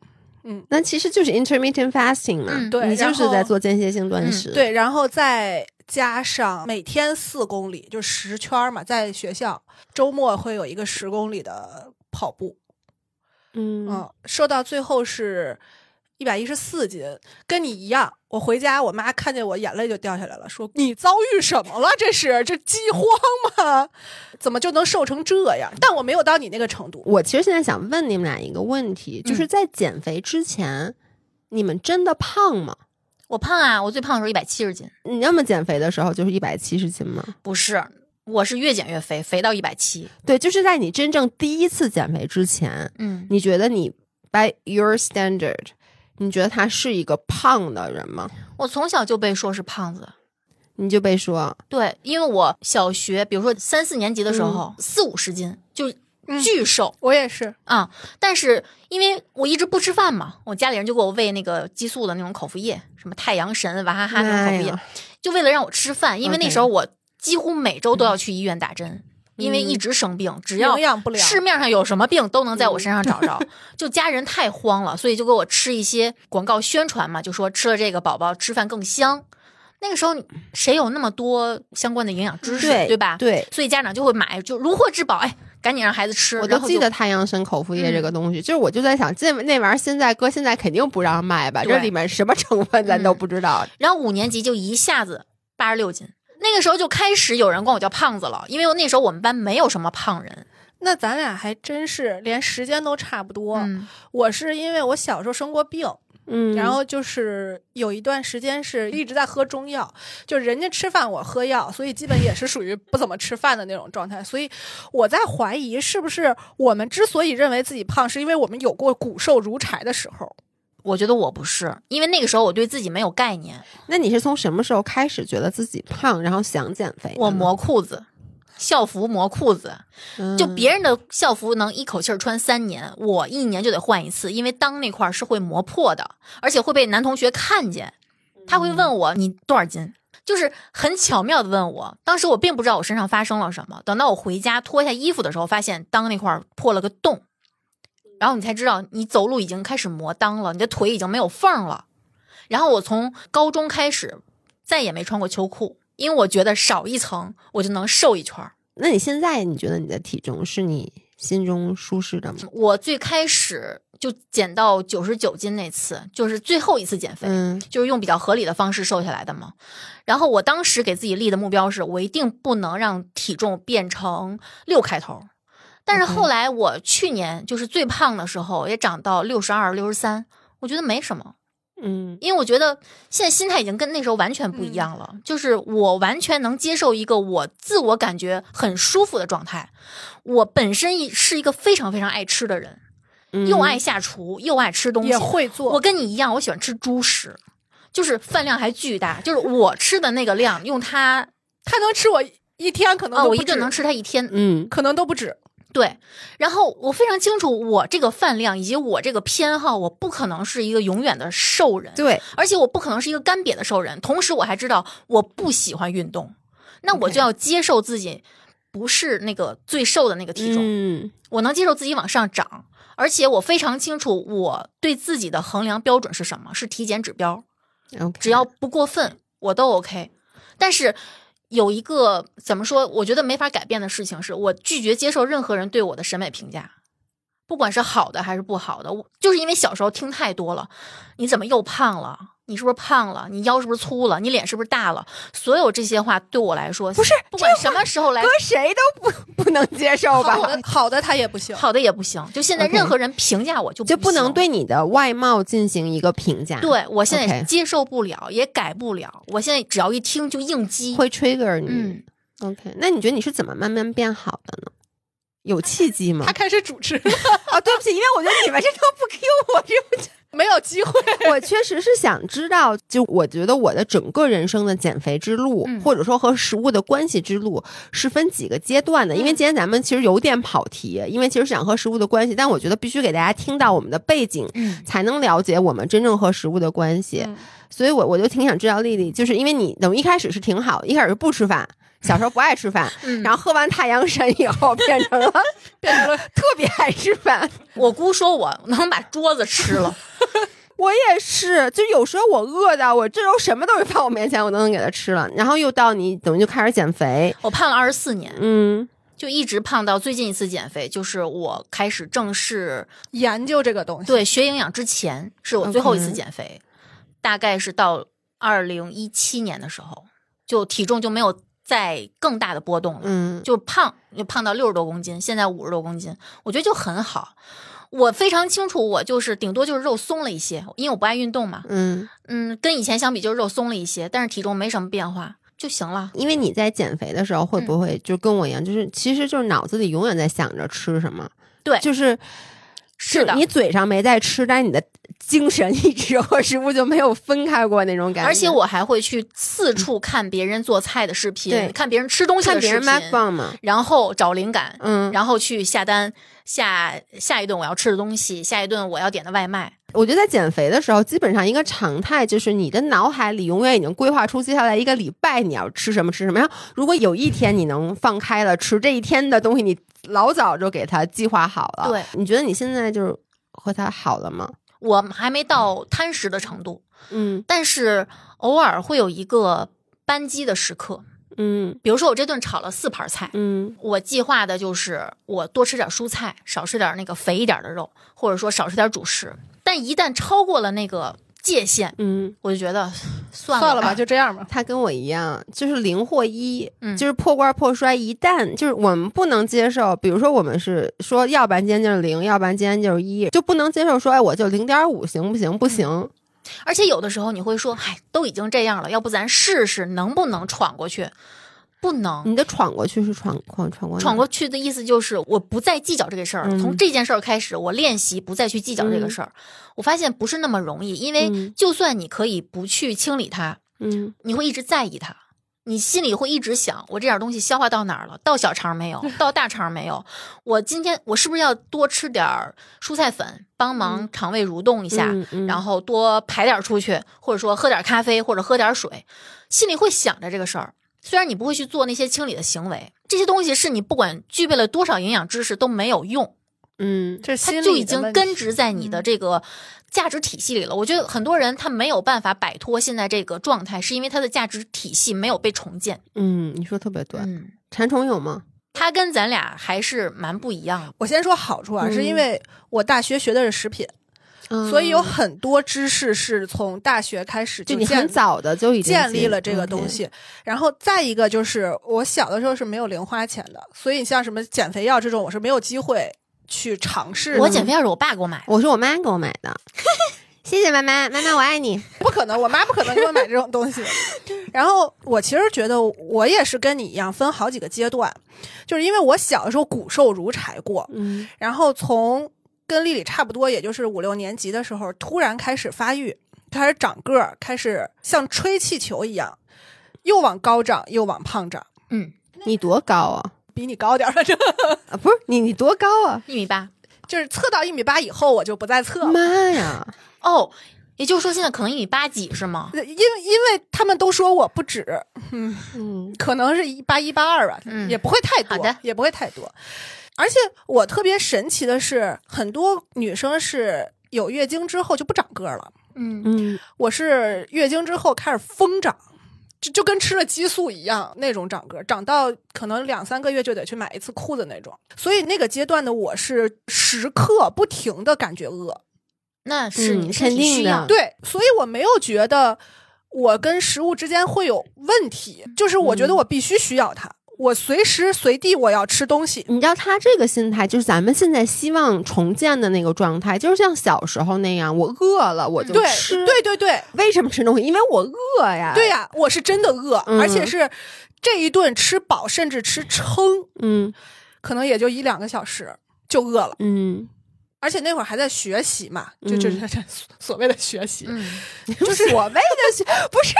嗯那其实就是 intermittent fasting 嘛，嗯对你就是在做间歇性断嗯食。对，然后再加上每天四公里，就十圈儿嘛，在学校周末会有一个十公里的跑步，嗯嗯，瘦到最后是一百一十四斤，跟你一样。我回家，我妈看见我眼泪就掉下来了，说：“你遭遇什么了？这是这饥荒吗？怎么就能瘦成这样？”但我没有到你那个程度。我其实现在想问你们俩一个问题，就是嗯在减肥之前，你们真的胖吗？我胖啊，我最胖的时候一百七十斤，你那么减肥的时候就是一百七十斤吗？不是，我是越减越肥，肥到一百七。对，就是在你真正第一次减肥之前，嗯，你觉得你 by your standard，你觉得他是一个胖的人吗？我从小就被说是胖子。你就被说，对，因为我小学，比如说三四年级的时候，四五十斤就嗯巨瘦我也是，啊、但是因为我一直不吃饭嘛，我家里人就给我喂那个激素的那种口服液，什么太阳神、娃哈哈那种口服液，哎就为了让我吃饭。因为那时候我几乎每周都要去医院打针，因为一直生病，只要营养不良。市面上有什么病都能在我身上找着，*laughs* 就家人太慌了，所以就给我吃一些广告宣传嘛，就说吃了这个宝宝吃饭更香。那个时候谁有那么多相关的营养知识，对吧？对。所以家长就会买，就如获至宝，哎，赶紧让孩子吃。我都记得太阳神口服液这个东西，就是我就在想，这那玩意儿现在搁现在肯定不让卖吧？这里面什么成分咱都嗯不知道。然后五年级就一下子八十六斤，那个时候就开始有人管我叫胖子了，因为那时候我们班没有什么胖人。那咱俩还真是连时间都差不多。嗯，我是因为我小时候生过病，嗯，然后就是有一段时间是一直在喝中药，就人家吃饭我喝药，所以基本也是属于不怎么吃饭的那种状态。所以我在怀疑，是不是我们之所以认为自己胖，是因为我们有过骨瘦如柴的时候。我觉得我不是，因为那个时候我对自己没有概念，那你是从什么时候开始觉得自己胖，然后想减肥？我磨裤子。校服磨裤子，嗯就别人的校服能一口气儿穿三年，我一年就得换一次，因为裆那块儿是会磨破的，而且会被男同学看见。他会问我你多少斤，就是很巧妙的问我。当时我并不知道我身上发生了什么，等到我回家脱下衣服的时候，发现裆那块儿破了个洞，然后你才知道你走路已经开始磨裆了，你的腿已经没有缝了。然后我从高中开始再也没穿过秋裤，因为我觉得少一层我就能瘦一圈。那你现在你觉得你的体重是你心中舒适的吗？我最开始就减到九十九斤那次，就是最后一次减肥，嗯就是用比较合理的方式瘦下来的嘛。然后我当时给自己立的目标是，我一定不能让体重变成六开头。但是后来我去年就是最胖的时候，也长到六十二、六十三，我觉得没什么，嗯因为我觉得现在心态已经跟那时候完全不一样了，就是我完全能接受一个我自我感觉很舒服的状态。我本身一是一个非常非常爱吃的人，嗯又爱下厨，又爱吃东西，也会做。我跟你一样，我喜欢吃猪食，就是饭量还巨大，就是我吃的那个量，用它它能吃我一天，可能我一顿能吃它一天。嗯可能都不止。对，然后我非常清楚我这个饭量以及我这个偏好，我不可能是一个永远的瘦人，对，而且我不可能是一个干瘪的瘦人。同时，我还知道我不喜欢运动，那我就要接受自己不是那个最瘦的那个体重。嗯我能接受自己往上涨，而且我非常清楚我对自己的衡量标准是什么，是体检指标只要不过分，我都 OK。但是有一个怎么说，我觉得没法改变的事情是，我拒绝接受任何人对我的审美评价，不管是好的还是不好的。我就是因为小时候听太多了，你怎么又胖了？你是不是胖了？你腰是不是粗了？你脸是不是大了？所有这些话对我来说，不是不管什么时候来搁谁都不 *laughs* 不能接受吧？好的好的他也不行。好的也不行。就现在任何人评价我就就不能对你的外貌进行一个评价，，对我现在接受不了也改不了。我现在只要一听就应激。会 trigger 你。嗯，OK，那你觉得你是怎么慢慢变好的呢？有契机吗他？开始主持了，哦，对不起，因为我觉得你们这都不 Q 我，这不没有机会。*laughs* 我确实是想知道，就我觉得我的整个人生的减肥之路，嗯或者说和食物的关系之路，是分几个阶段的。因为嗯今天咱们其实有点跑题，因为其实是想和食物的关系，但我觉得必须给大家听到我们的背景，嗯才能了解我们真正和食物的关系。嗯所以我我就挺想知道丽丽，就是因为你等于一开始是挺好，一开始是不吃饭。小时候不爱吃饭，*laughs* 嗯然后喝完太阳神以后 *laughs* 变成了变成了特别爱吃饭。我姑说我能把桌子吃了，*laughs* 我也是，就有时候我饿的我这时候什么东西放我面前，我都能给它吃了。然后又到你等于就开始减肥，我胖了二十四年，嗯就一直胖到最近一次减肥，就是我开始正式研究这个东西。对学营养之前，是我最后一次减肥大概是到二零一七年的时候，就体重就没有再更大的波动了。嗯，就胖，就胖到六十多公斤，现在五十多公斤，我觉得就很好。我非常清楚，我就是顶多就是肉松了一些，因为我不爱运动嘛。嗯，嗯，跟以前相比就是肉松了一些，但是体重没什么变化就行了。因为你在减肥的时候会不会就跟我一样，就是其实就是脑子里永远在想着吃什么，对，就是是的你嘴上没在吃，但是你的精神一直和食物就没有分开过那种感觉。而且我还会去四处看别人做菜的视频，对看别人吃东西的视频看别人，卖棒嘛，然后找灵感，嗯，然后去下单下下一顿我要吃的东西，下一顿我要点的外卖。我觉得在减肥的时候，基本上一个常态就是你的脑海里永远已经规划出接下来一个礼拜你要吃什么吃什么。然后如果有一天你能放开了吃这一天的东西，你老早就给它计划好了。对，你觉得你现在就是和它好了吗？我还没到贪食的程度，嗯但是偶尔会有一个扳机的时刻。嗯比如说我这顿炒了四盘菜，嗯我计划的就是我多吃点蔬菜，少吃点那个肥一点的肉，或者说少吃点主食。但一旦超过了那个界限，嗯，我就觉得算算了吧，就这样吧。他跟我一样，就是零或一，嗯就是破罐破摔。一旦就是我们不能接受，比如说我们是说，要不然今天就是零，要不然今天就是一，就不能接受说，哎，我就零点五行不行？不行。而且有的时候你会说，哎，都已经这样了，要不咱试试能不能闯过去？不能。你的闯过去是闯闯闯过去闯过去的意思就是我不再计较这个事儿。嗯从这件事儿开始，我练习不再去计较这个事儿。我发现不是那么容易，因为嗯就算你可以不去清理它，嗯你会一直在意它。你心里会一直想，我这点东西消化到哪儿了？到小肠没有？*laughs* 到大肠没有？我今天我是不是要多吃点儿蔬菜粉，帮忙肠胃蠕动一下，嗯嗯然后多排点儿出去，或者说喝点咖啡或者喝点水，心里会想着这个事儿。虽然你不会去做那些清理的行为，这些东西是你不管具备了多少营养知识都没有用，嗯它就已经根植在你的这个价值体系里了。我觉得很多人他没有办法摆脱现在这个状态，是因为他的价值体系没有被重建。嗯，你说特别对。嗯，馋虫有吗？它跟咱俩还是蛮不一样的。我先说好处啊，嗯是因为我大学学的是食品，所以有很多知识是从大学开始就很早的就已经建立了这个东西。然后再一个就是，我小的时候是没有零花钱的，所以像什么减肥药这种，我是没有机会去尝试。我减肥药是我爸给我买的，我是我妈给我买的，*laughs* 谢谢妈妈，妈妈我爱你。不可能，我妈不可能给我买这种东西。*laughs* 然后我其实觉得我也是跟你一样分好几个阶段，就是因为我小的时候骨瘦如柴过，嗯然后从跟丽丽差不多，也就是五六年级的时候，突然开始发育，开始长个儿，开始像吹气球一样，又往高长，又往胖长，嗯，你多高啊？比你高点儿了。这啊，不是你，你多高啊？一米八。就是测到一米八以后，我就不再测了。妈呀！*laughs* 哦，也就是说现在可能一米八几是吗？因为因为他们都说我不止，嗯，嗯可能是一八一八二吧，嗯也不会太多，好的也不会太多。而且我特别神奇的是，很多女生是有月经之后就不长个了，嗯，嗯我是月经之后开始疯长，就就跟吃了激素一样那种长个，长到可能两三个月就得去买一次裤子那种。所以那个阶段的我是时刻不停的感觉饿，那是嗯你身体肯定的需要。对，所以我没有觉得我跟食物之间会有问题，就是我觉得我必须需要它，我随时随地我要吃东西。你知道他这个心态，就是咱们现在希望重建的那个状态，就是像小时候那样，我饿了我就对吃。，对对对为什么吃东西？因为我饿呀。对，呀、我是真的饿，嗯而且是这一顿吃饱，甚至吃撑，嗯可能也就一两个小时就饿了。嗯，而且那会儿还在学习嘛，就就是 *laughs* 这所谓的学习，嗯，就是所谓的学，不是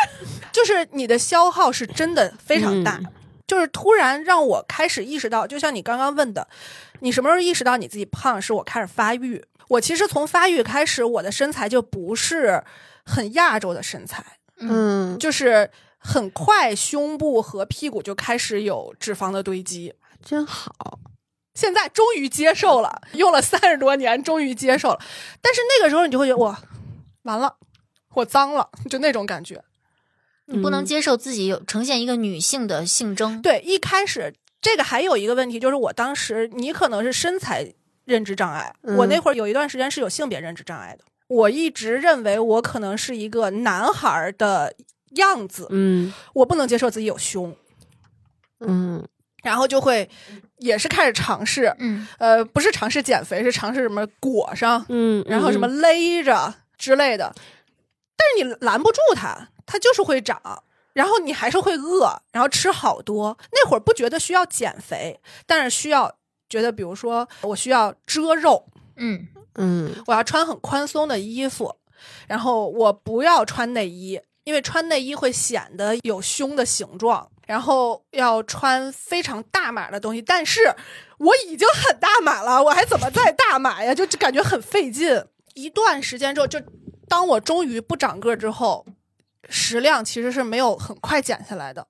就是你的消耗是真的非常大。嗯就是突然让我开始意识到，就像你刚刚问的，你什么时候意识到你自己胖？是我开始发育。我其实从发育开始，我的身材就不是很亚洲的身材，嗯，就是很快胸部和屁股就开始有脂肪的堆积。真好。现在终于接受了，用了三十多年，终于接受了。但是那个时候你就会觉得哇，完了，我脏了，就那种感觉。你不能嗯。接受自己有呈现一个女性的性征。对，一开始这个还有一个问题，就是我当时你可能是身材认知障碍，嗯。我那会儿有一段时间是有性别认知障碍的。我一直认为我可能是一个男孩儿的样子，嗯。我不能接受自己有胸，嗯。然后就会也是开始尝试，嗯，呃，不是尝试减肥，是尝试什么裹上，嗯，然后什么勒着之类的。但是你拦不住它，它就是会长，然后你还是会饿，然后吃好多。那会儿不觉得需要减肥，但是需要觉得，比如说我需要遮肉，嗯，嗯我要穿很宽松的衣服，然后我不要穿内衣，因为穿内衣会显得有胸的形状。然后要穿非常大码的东西，但是我已经很大码了，我还怎么再大码呀？就就感觉很费劲。一段时间之后，就当我终于不长个儿之后，食量其实是没有很快减下来的，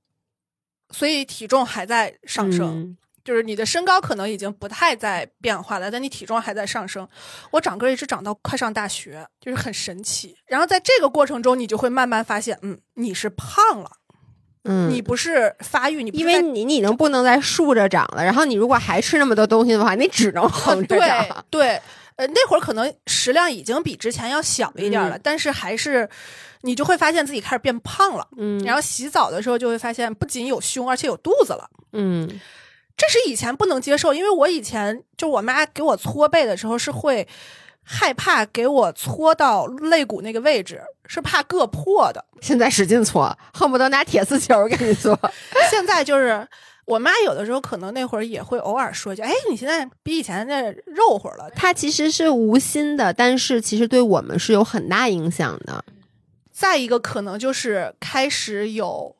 所以体重还在上升。嗯就是你的身高可能已经不太在变化了，但你体重还在上升。我长个儿一直长到快上大学，就是很神奇。然后在这个过程中，你就会慢慢发现，嗯，你是胖了，嗯，你不是发育，你不因为你你已经不能再竖着长了，然后你如果还吃那么多东西的话，你只能横着对长。对，*laughs* 呃，那会儿可能食量已经比之前要小一点了，但是还是你就会发现自己开始变胖了。嗯，然后洗澡的时候就会发现，不仅有胸，而且有肚子了。嗯这是以前不能接受，因为我以前就我妈给我搓背的时候是会害怕给我搓到肋骨那个位置，是怕硌破的。现在使劲搓，恨不得拿铁丝球给你搓。*laughs* 现在就是我妈有的时候可能那会儿也会偶尔说一句：“哎，你现在比以前那肉乎了。她其实是无心的，但是其实对我们是有很大影响的。”再一个可能就是开始有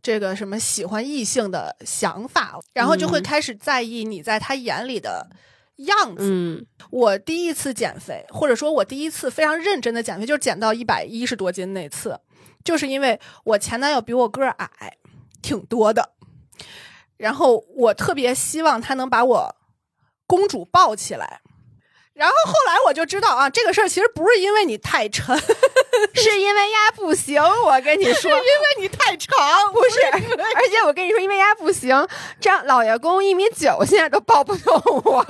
这个什么喜欢异性的想法，然后就会嗯开始在意你在他眼里的样子。嗯我第一次减肥，或者说我第一次非常认真的减肥，就是减到一百一十多斤那次，就是因为我前男友比我个儿矮挺多的，然后我特别希望他能把我公主抱起来。然后后来我就知道啊，这个事儿其实不是因为你太沉，*laughs* 是是因为丫不行，我跟你说，因为你太长，不是，而且我跟你说，因为丫不行，这样老爷公一米九，现在都抱不动我。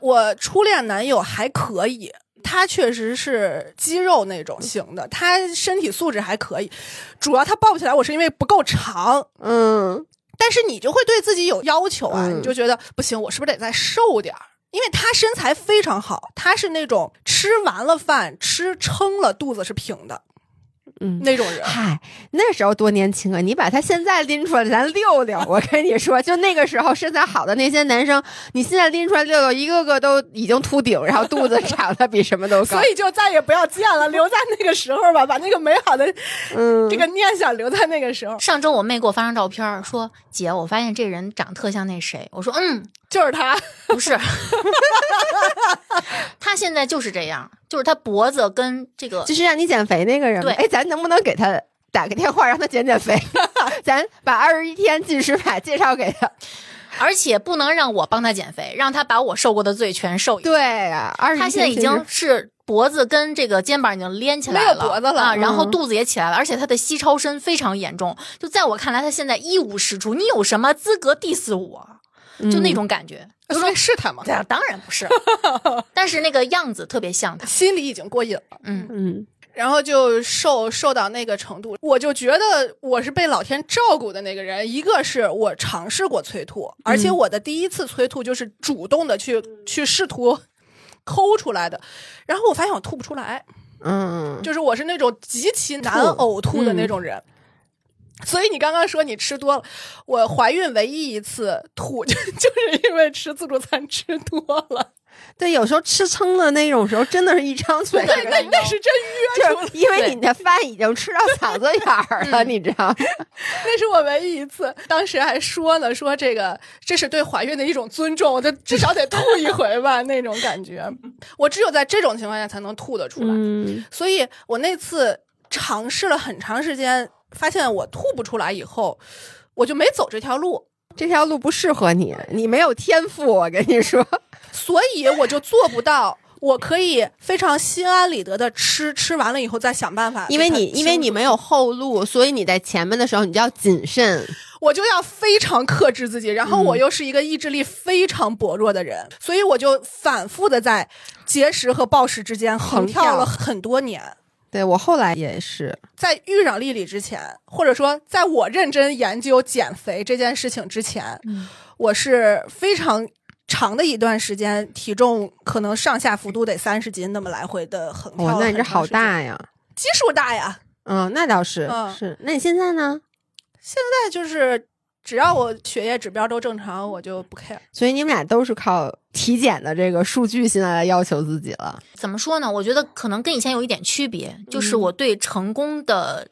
我初恋男友还可以，他确实是肌肉那种型的，他身体素质还可以，主要他抱不起来我是因为不够长。嗯，但是你就会对自己有要求啊，嗯你就觉得不行，我是不是得再瘦点儿？因为他身材非常好，他是那种吃完了饭吃撑了肚子是平的嗯那种人。嗨，那时候多年轻啊！你把他现在拎出来，咱溜溜。我跟你说，就那个时候身材好的那些男生，你现在拎出来溜溜，一个个都已经秃顶，然后肚子长得比什么都高所。以就再也不要见了，留在那个时候吧，把那个美好的嗯，这个念想留在那个时候。上周我妹给我发张照片，说姐，我发现这人长特像那谁。我说嗯，就是他，*laughs* 不是，*laughs* 他现在就是这样，就是他脖子跟这个就是让你减肥那个人。对哎，咱能不能给他打个电话，让他减减肥？*laughs* 咱把二十一天进食法介绍给他。而且不能让我帮他减肥，让他把我受过的罪全受一遍。对呀、二十他现在已经是脖子跟这个肩膀已经连起来没有了，脖子了啊，然后嗯肚子也起来了，而且他的膝超伸非常严重。就在我看来，他现在一无是处。你有什么资格 diss 我？就那种感觉。就说是他吗，对啊，当然不是，*laughs* 但是那个样子特别像他。心里已经过瘾了。嗯，嗯。然后就瘦瘦到那个程度，我就觉得我是被老天照顾的那个人。一个是我尝试过催吐，而且我的第一次催吐就是主动的去去试图抠出来的，然后我发现我吐不出来，嗯，就是我是那种极其难呕吐的那种人。所以你刚刚说你吃多了，我怀孕唯一一次吐 *laughs* 就就是因为吃自助餐吃多了，对，有时候吃撑的那种时候，真的是一张嘴。对，那那是真约出来就是因为你的饭已经吃到 *laughs* 嗓子眼儿了，你知道吗？*laughs* 那是我唯一一次，当时还说呢，说这个这是对怀孕的一种尊重，我就至少得吐一回吧，那种感觉。我只有在这种情况下才能吐得出来，嗯所以我那次尝试了很长时间，发现我吐不出来以后，我就没走这条路，这条路不适合你，你没有天赋，我跟你说。所以我就做不到。我可以非常心安理得的吃，吃完了以后再想办法因为你因为你没有后路，所以你在前面的时候你就要谨慎。我就要非常克制自己，然后我又是一个意志力非常薄弱的人，所以我就反复的在节食和暴食之间横跳了很多年。对我后来也是，在遇上丽丽之前，或者说在我认真研究减肥这件事情之前，嗯我是非常长的一段时间，体重可能上下幅度得三十斤那么来回的横跳那你这好大呀！基数大呀。嗯，那倒是、嗯是。那你现在呢？现在就是只要我血液指标都正常，我就不 care。所以你们俩都是靠体检的这个数据现在来要求自己了。怎么说呢？我觉得可能跟以前有一点区别，就是嗯我对成功的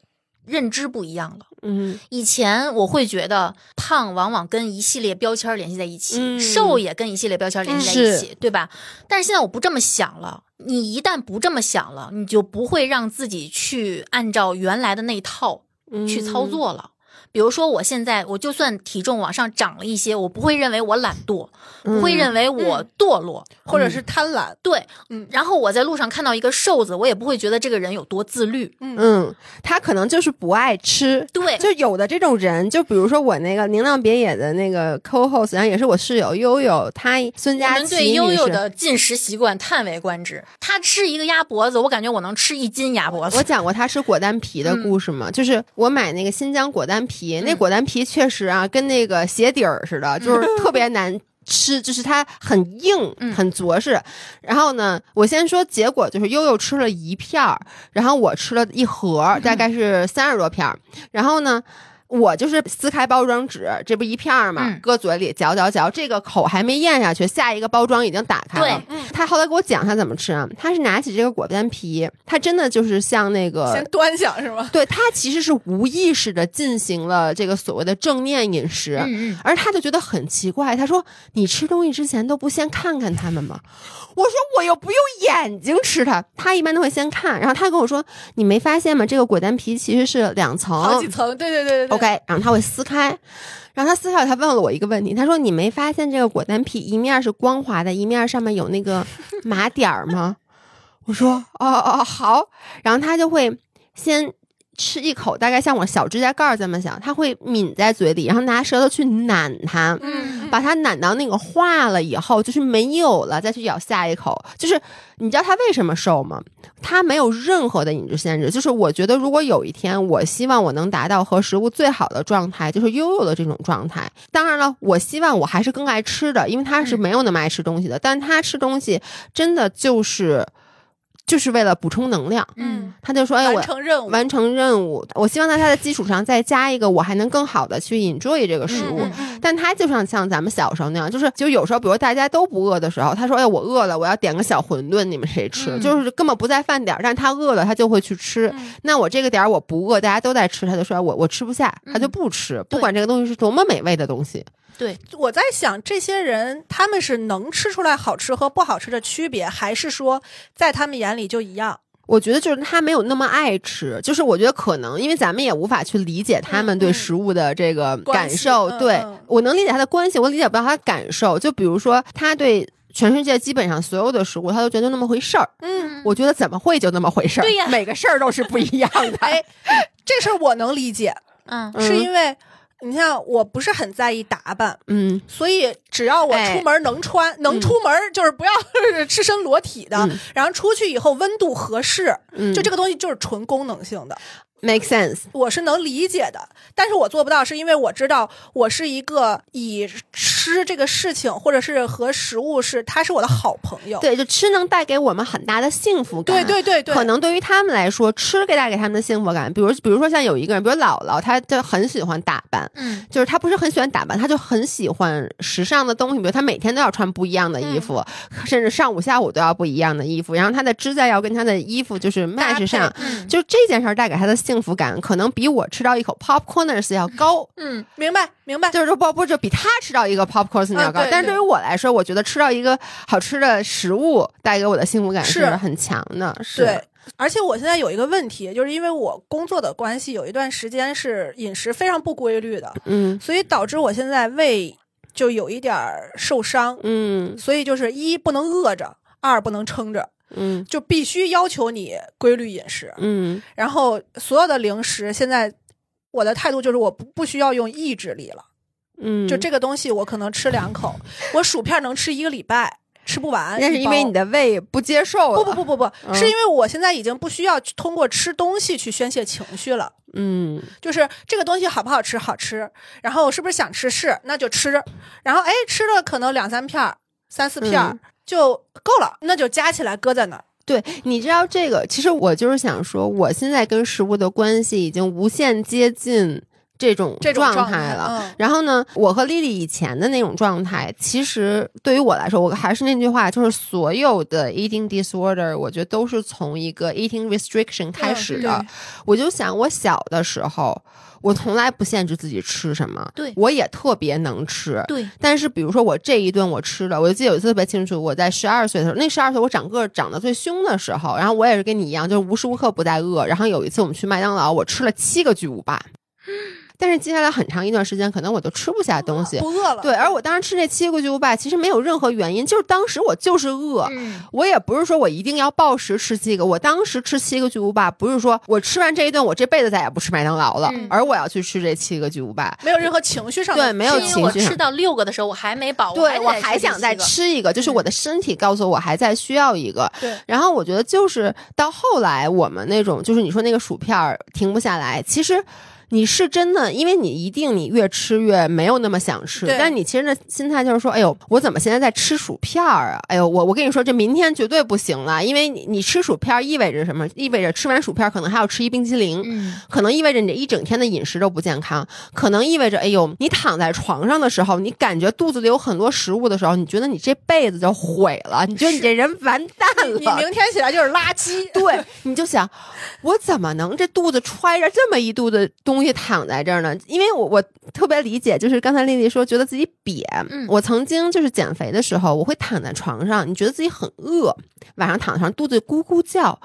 认知不一样了。嗯以前我会觉得胖往往跟一系列标签联系在一起，嗯瘦也跟一系列标签联系在一起，对吧？但是现在我不这么想了。你一旦不这么想了，你就不会让自己去按照原来的那套嗯去操作了。比如说，我现在我就算体重往上涨了一些，我不会认为我懒惰，不会认为我堕落，或者是贪婪，对，嗯然后我在路上看到一个瘦子，我也不会觉得这个人有多自律，嗯，他可能就是不爱吃。对，就有的这种人，就比如说我那个宁浪别野的那个 co-host，然后也是我室友悠悠，他孙我佳琪们对悠悠的进食习惯叹为观止。他吃一个鸭脖子，我感觉我能吃一斤鸭脖子。我讲过他吃果丹皮的故事吗，就是我买那个新疆果丹皮，那果丹皮确实啊，跟那个鞋底儿似的，就是特别难。吃就是它很硬，嗯很着实。然后呢，我先说结果，就是悠悠吃了一片儿，然后我吃了一盒，大概是三十多片儿。然后呢，我就是撕开包装纸，这不一片儿嘛，嗯搁嘴里嚼嚼嚼，这个口还没咽下去，下一个包装已经打开了。嗯他后来给我讲他怎么吃啊，他是拿起这个果丹皮，他真的就是像那个先端详是吗？*laughs* 对他其实是无意识的进行了这个所谓的正念饮食，而他就觉得很奇怪，他说：“你吃东西之前都不先看看他们吗？”我说：“我又不用眼睛吃它。”他一般都会先看，然后他跟我说：“你没发现吗？这个果丹皮其实是两层。”好几层，对对对对对。然后他会撕开，然后他撕开，他问了我一个问题，他说：“你没发现这个果丹皮一面是光滑的，一面上面有那个麻点儿吗？” *laughs* 我说：“哦哦，好。”然后他就会先吃一口，大概像我小指甲盖儿这么小，它会抿在嘴里，然后拿舌头去攮它。嗯，把它攮到那个化了以后，就是没有了，再去咬下一口。就是你知道它为什么瘦吗？它没有任何的饮食限制。就是我觉得，如果有一天，我希望我能达到和食物最好的状态，就是悠悠的这种状态。当然了，我希望我还是更爱吃的，因为他是没有那么爱吃东西的。但他吃东西真的就是就是为了补充能量。嗯他就说：“哎，我完成任务，完成任务，我希望在它的基础上再加一个，我还能更好的去 enjoy 这个食物。嗯嗯但他就像像咱们小时候那样，就是就有时候，比如大家都不饿的时候，他说：“哎，我饿了，我要点个小馄饨，你们谁吃？”嗯就是根本不在饭点儿，但是他饿了，他就会去吃。嗯那我这个点儿我不饿，大家都在吃，他就说：“我我吃不下，他就嗯不吃，不管这个东西是多么美味的东西。对，我在想，这些人他们是能吃出来好吃和不好吃的区别，还是说在他们眼里就一样？我觉得就是他没有那么爱吃，就是我觉得可能因为咱们也无法去理解他们对食物的这个感受，嗯对嗯我能理解他的关系，我理解不到他的感受。就比如说他对全世界基本上所有的食物，他都觉得那么回事儿。嗯，我觉得怎么会就那么回事儿？对呀每个事儿都是不一样的。哎，这事儿我能理解，嗯嗯是因为你像我不是很在意打扮，嗯。所以只要我哎出门能穿，能出门就是不要 *laughs* 赤身裸体的，嗯然后出去以后温度合适，嗯，就这个东西就是纯功能性的。make sense。我是能理解的，但是我做不到，是因为我知道我是一个以吃这个事情，或者是和食物是，他是我的好朋友。对，就吃能带给我们很大的幸福感。对对对对，可能对于他们来说，吃给带给他们的幸福感，比如比如说像有一个人，比如姥姥，她就很喜欢打扮，嗯就是她不是很喜欢打扮，她就很喜欢时尚的东西，比如他每天都要穿不一样的衣服，甚至上午下午都要不一样的衣服，然后他的指甲要跟他的衣服就是搭 match 上。嗯就这件事儿带给他的幸福感，可能比我吃到一口 popcorners 要高。嗯明白明白。就是说不不，就比他吃到一个 popcorns 要高。但是对于我来说，我觉得吃到一个好吃的食物带给我的幸福感是是很强的。是，对，而且我现在有一个问题，就是因为我工作的关系，有一段时间是饮食非常不规律的，嗯所以导致我现在胃就有一点儿受伤。嗯。所以就是一不能饿着，二不能撑着，嗯。就必须要求你规律饮食。嗯。然后所有的零食，现在我的态度就是我不不需要用意志力了，嗯，就这个东西我可能吃两口，我薯片能吃一个礼拜，吃不完。那是因为你的胃不接受了。不不不不不，嗯是因为我现在已经不需要通过吃东西去宣泄情绪了。嗯就是这个东西好不好吃，好吃，然后是不是想吃是，那就吃，然后哎吃了可能两三片儿、三四片儿、嗯就够了，那就加起来搁在那儿。对，你知道这个，其实我就是想说，我现在跟食物的关系已经无限接近这种这种状态了。嗯然后呢，我和丽丽以前的那种状态，其实对于我来说，我还是那句话，就是所有的 eating disorder，我觉得都是从一个 eating restriction 开始的。我就想，我小的时候，我从来不限制自己吃什么，对我也特别能吃。对，但是，比如说我这一顿我吃了，我就记得有一次特别清楚，我在十二岁的时候，那十二岁我长个长得最凶的时候，然后我也是跟你一样，就是无时无刻不在饿。然后有一次我们去麦当劳，我吃了七个巨无霸，但是接下来很长一段时间，可能我都吃不下东西。不饿了。对，而我当时吃这七个巨无霸，其实没有任何原因，就是当时我就是饿。嗯我也不是说我一定要暴食吃七个，我当时吃七个巨无霸，不是说我吃完这一顿，我这辈子再也不吃麦当劳了，嗯而我要去吃这七个巨无霸。没有任何情绪上的对没有是因为我情绪上吃到六个的时候，我还没饱，对，我还还想再吃吃一个，就是我的身体告诉我还在需要一个。对然后我觉得就是到后来我们那种，就是你说那个薯片儿停不下来，其实你是真的，因为你一定你越吃越没有那么想吃，但你其实的心态就是说，哎呦，我怎么现在在吃薯片儿啊？哎呦，我我跟你说，这明天绝对不行了，因为你你吃薯片意味着什么？意味着吃完薯片可能还要吃一冰淇淋，嗯，可能意味着你这一整天的饮食都不健康，可能意味着，哎呦，你躺在床上的时候，你感觉肚子里有很多食物的时候，你觉得你这辈子就毁了，你觉得你这人完蛋了。你明天起来就是垃圾。对，*laughs* 你就想，我怎么能这肚子揣着这么一肚子东西躺在这儿呢？因为我我特别理解，就是刚才丽丽说觉得自己瘪，嗯我曾经就是减肥的时候，我会躺在床上，你觉得自己很饿，晚上躺在床上肚子咕咕叫，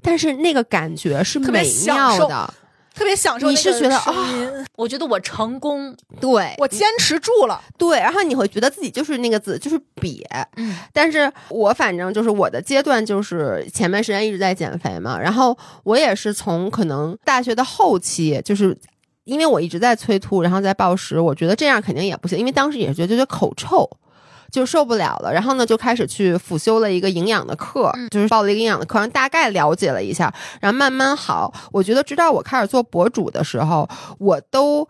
但是那个感觉是美妙的，特别享受你那个是觉得啊音我觉得我成功，对，我坚持住了。对，然后你会觉得自己就是那个字，就是瘪。嗯但是我反正就是我的阶段，就是前面时间一直在减肥嘛，然后我也是从可能大学的后期，就是因为我一直在催吐，然后在暴食，我觉得这样肯定也不行，因为当时也是觉得觉得口臭。就受不了了，然后呢，就开始去辅修了一个营养的课，嗯就是报了一个营养的课，然后大概了解了一下，然后慢慢好。我觉得直到我开始做博主的时候，我都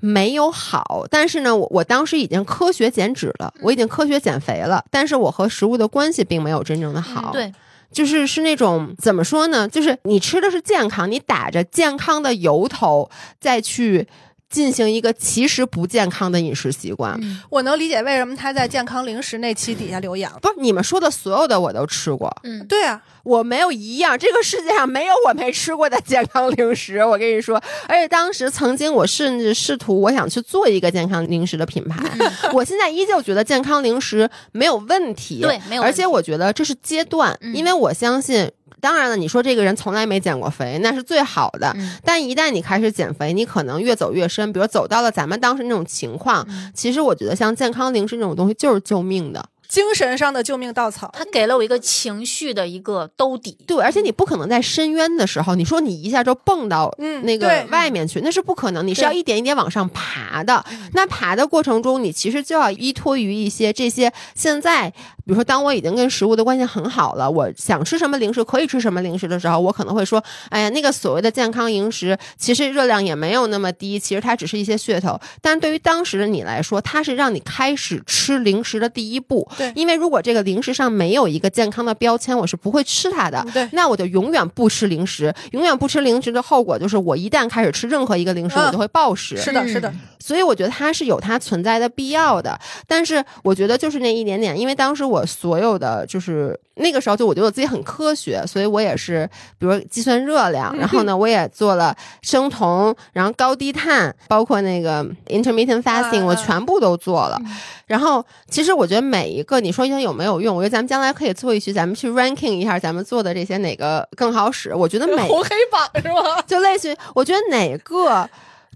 没有好，但是呢，我我当时已经科学减脂了，我已经科学减肥了，但是我和食物的关系并没有真正的好。对，就是是那种怎么说呢？就是你吃的是健康，你打着健康的由头再去进行一个其实不健康的饮食习惯。嗯我能理解为什么他在健康零食那期底下留言了。不是你们说的所有的我都吃过，嗯，对啊，我没有一样，这个世界上没有我没吃过的健康零食。我跟你说，而且当时曾经我甚至试图我想去做一个健康零食的品牌，*laughs* 我现在依旧觉得健康零食没有问题，对没有问题而且我觉得这是阶段，嗯因为我相信。当然了，你说这个人从来没减过肥，那是最好的。嗯但一旦你开始减肥，你可能越走越深，比如走到了咱们当时那种情况，嗯其实我觉得像健康零食这种东西就是救命的。精神上的救命稻草。他给了我一个情绪的一个兜底。对，而且你不可能在深渊的时候，你说你一下就蹦到嗯那个外面去，那是不可能。你是要一点一点往上爬的。那爬的过程中，你其实就要依托于一些这些现在，比如说，当我已经跟食物的关系很好了，我想吃什么零食可以吃什么零食的时候，我可能会说，哎呀，那个所谓的健康零食，其实热量也没有那么低，其实它只是一些噱头。但是对于当时的你来说，它是让你开始吃零食的第一步。对因为如果这个零食上没有一个健康的标签，我是不会吃它的。对那我就永远不吃零食，永远不吃零食的后果就是，我一旦开始吃任何一个零食，嗯我就会暴食。是的，嗯是的，所以我觉得它是有它存在的必要的。但是我觉得就是那一点点，因为当时我所有的就是那个时候就我觉得我自己很科学，所以我也是比如计算热量，*laughs* 然后呢我也做了生酮，然后高低碳，包括那个 intermittent fasting，、啊我全部都做了。然后其实我觉得每一个你说有没有用，我觉得咱们将来可以做一期，咱们去 ranking 一下咱们做的这些哪个更好使。我觉得每红黑榜是吗？*laughs* 就类似于，我觉得哪个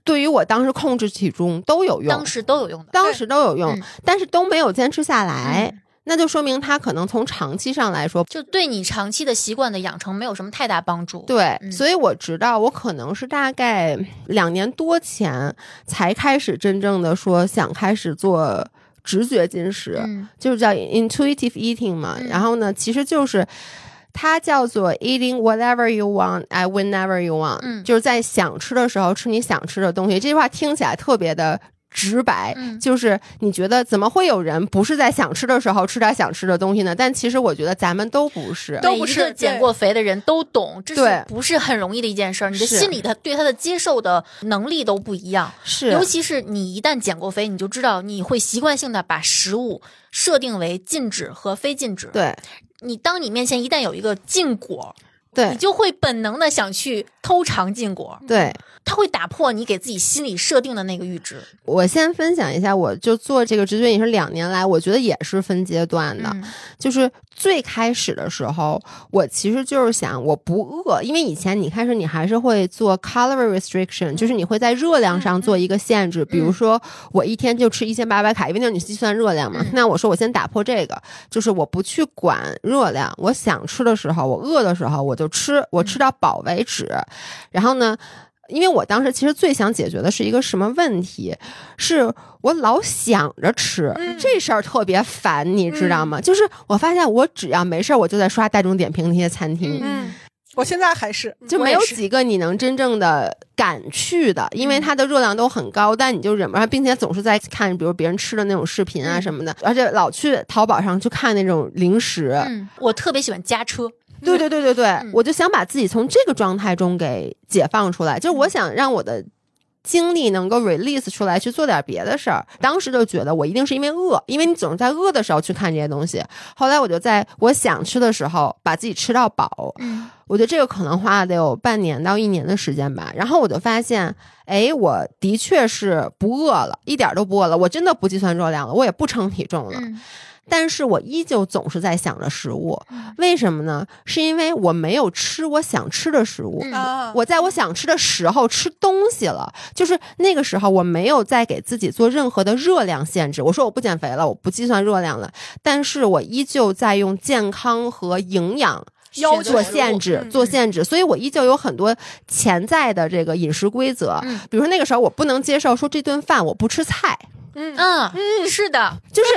对于我当时控制体重都有用当，时都有用的。当时都有用嗯，但是都没有坚持下来。嗯那就说明它可能从长期上来说，就对你长期的习惯的养成没有什么太大帮助。对，嗯所以我知道我可能是大概两年多前才开始真正的说想开始做直觉进食，嗯就是叫 intuitive eating 嘛。嗯然后呢，其实就是它叫做 eating whatever you want at whenever you want，、嗯就是在想吃的时候吃你想吃的东西。这句话听起来特别的。直白，嗯就是你觉得怎么会有人不是在想吃的时候吃点想吃的东西呢？但其实我觉得咱们都不是，都不是减过肥的人都懂，这是不是很容易的一件事儿？你的心里的对他的接受的能力都不一样。是尤其是你一旦减过肥，你就知道你会习惯性的把食物设定为禁止和非禁止。对你当你面前一旦有一个禁果，对你就会本能的想去偷尝禁果，对。它会打破你给自己心里设定的那个阈值。我先分享一下，我就做这个直觉饮食两年来，我觉得也是分阶段的。嗯就是最开始的时候，我其实就是想我不饿，因为以前你开始你还是会做 calorie restriction，就是你会在热量上做一个限制，比如说我一天就吃一千八百卡，因为那是你计算热量嘛。那我说我先打破这个，就是我不去管热量，我想吃的时候，我饿的时候我就吃，我吃到饱为止。然后呢？因为我当时其实最想解决的是一个什么问题，是我老想着吃、嗯这事儿特别烦，你知道吗？就是我发现我只要没事儿，我就在刷大众点评那些餐厅。嗯，我现在还是就没有几个你能真正的敢去的，因为它的热量都很高，但你就忍不住，并且总是在看，比如别人吃的那种视频啊嗯什么的，而且老去淘宝上去看那种零食。嗯，我特别喜欢加车，对对对对对，嗯我就想把自己从这个状态中给解放出来，就是我想让我的。精力能够 release 出来去做点别的事儿，当时就觉得我一定是因为饿，因为你总是在饿的时候去看这些东西。后来我就在我想吃的时候把自己吃到饱，嗯我觉得这个可能花了得有半年到一年的时间吧。然后我就发现，哎，我的确是不饿了，一点都不饿了，我真的不计算热量了，我也不称体重了。嗯但是我依旧总是在想着食物，嗯为什么呢？是因为我没有吃我想吃的食物。我在我想吃的时候吃东西了，就是那个时候我没有再给自己做任何的热量限制。我说我不减肥了，我不计算热量了，但是我依旧在用健康和营养要做限制，嗯做限制，所以我依旧有很多潜在的这个饮食规则。嗯比如说那个时候我不能接受说这顿饭我不吃菜，嗯。嗯，是的，就是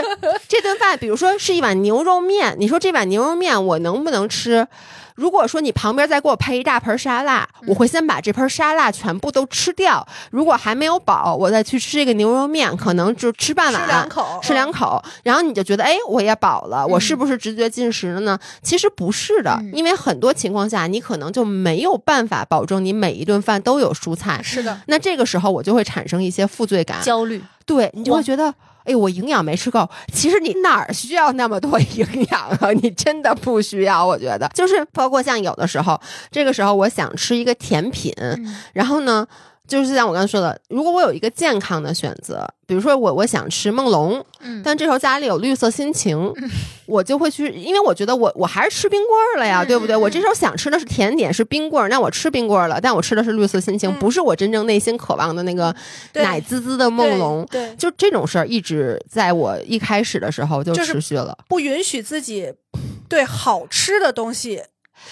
这顿饭，比如说是一碗牛肉面，你说这碗牛肉面我能不能吃？如果说你旁边再给我配一大盆沙拉，我会先把这盆沙拉全部都吃掉。如果还没有饱，我再去吃这个牛肉面，可能就吃半碗，吃两口，吃两口，然后你就觉得，哎，我也饱了，我嗯是不是直觉进食了呢？其实不是的，嗯因为很多情况下，你可能就没有办法保证你每一顿饭都有蔬菜嗯。是的，那这个时候我就会产生一些负罪感，焦虑，对你就会觉得，哎，我营养没吃够。其实你哪儿需要那么多 *laughs* 营养啊？你真的不需要。我觉得，就是包括像有的时候，这个时候我想吃一个甜品，嗯然后呢。就是像我刚才说的，如果我有一个健康的选择，比如说我我想吃梦龙，嗯，但这时候家里有绿色心情，我就会去，因为我觉得我我还是吃冰棍儿了呀，嗯对不对？嗯我这时候想吃的是甜点，是冰棍儿，那我吃冰棍儿了，但我吃的是绿色心情，嗯不是我真正内心渴望的那个奶滋滋的梦龙。对，对就这种事儿，一直在我一开始的时候就就是持续了。不允许自己对好吃的东西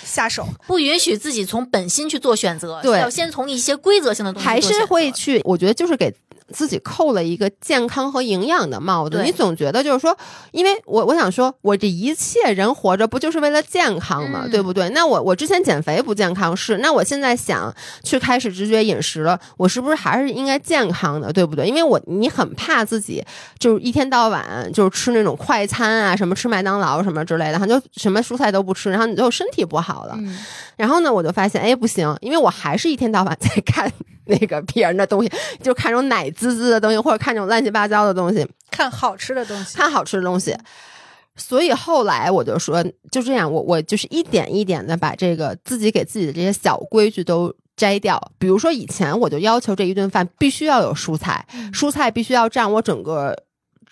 下手。不允许自己从本心去做选择，对要先从一些规则性的东西还是会去，我觉得就是给自己扣了一个健康和营养的帽子。你总觉得就是说，因为我我想说，我这一切人活着不就是为了健康吗？嗯对不对？那我我之前减肥不健康是，那我现在想去开始直觉饮食了，我是不是还是应该健康的？对不对？因为我你很怕自己就是一天到晚就是吃那种快餐啊，什么吃麦当劳什么之类的，然后就什么蔬菜都不吃，然后你就身体不好了。嗯然后呢，我就发现，哎，不行，因为我还是一天到晚在看那个 *laughs* 别人的东西，就看这种奶滋滋的东西，或者看这种乱七八糟的东西，看好吃的东西，看好吃的东西。所以后来我就说，就这样，我我就是一点一点的把这个自己给自己的这些小规矩都摘掉。比如说以前我就要求这一顿饭必须要有蔬菜，嗯蔬菜必须要占我整个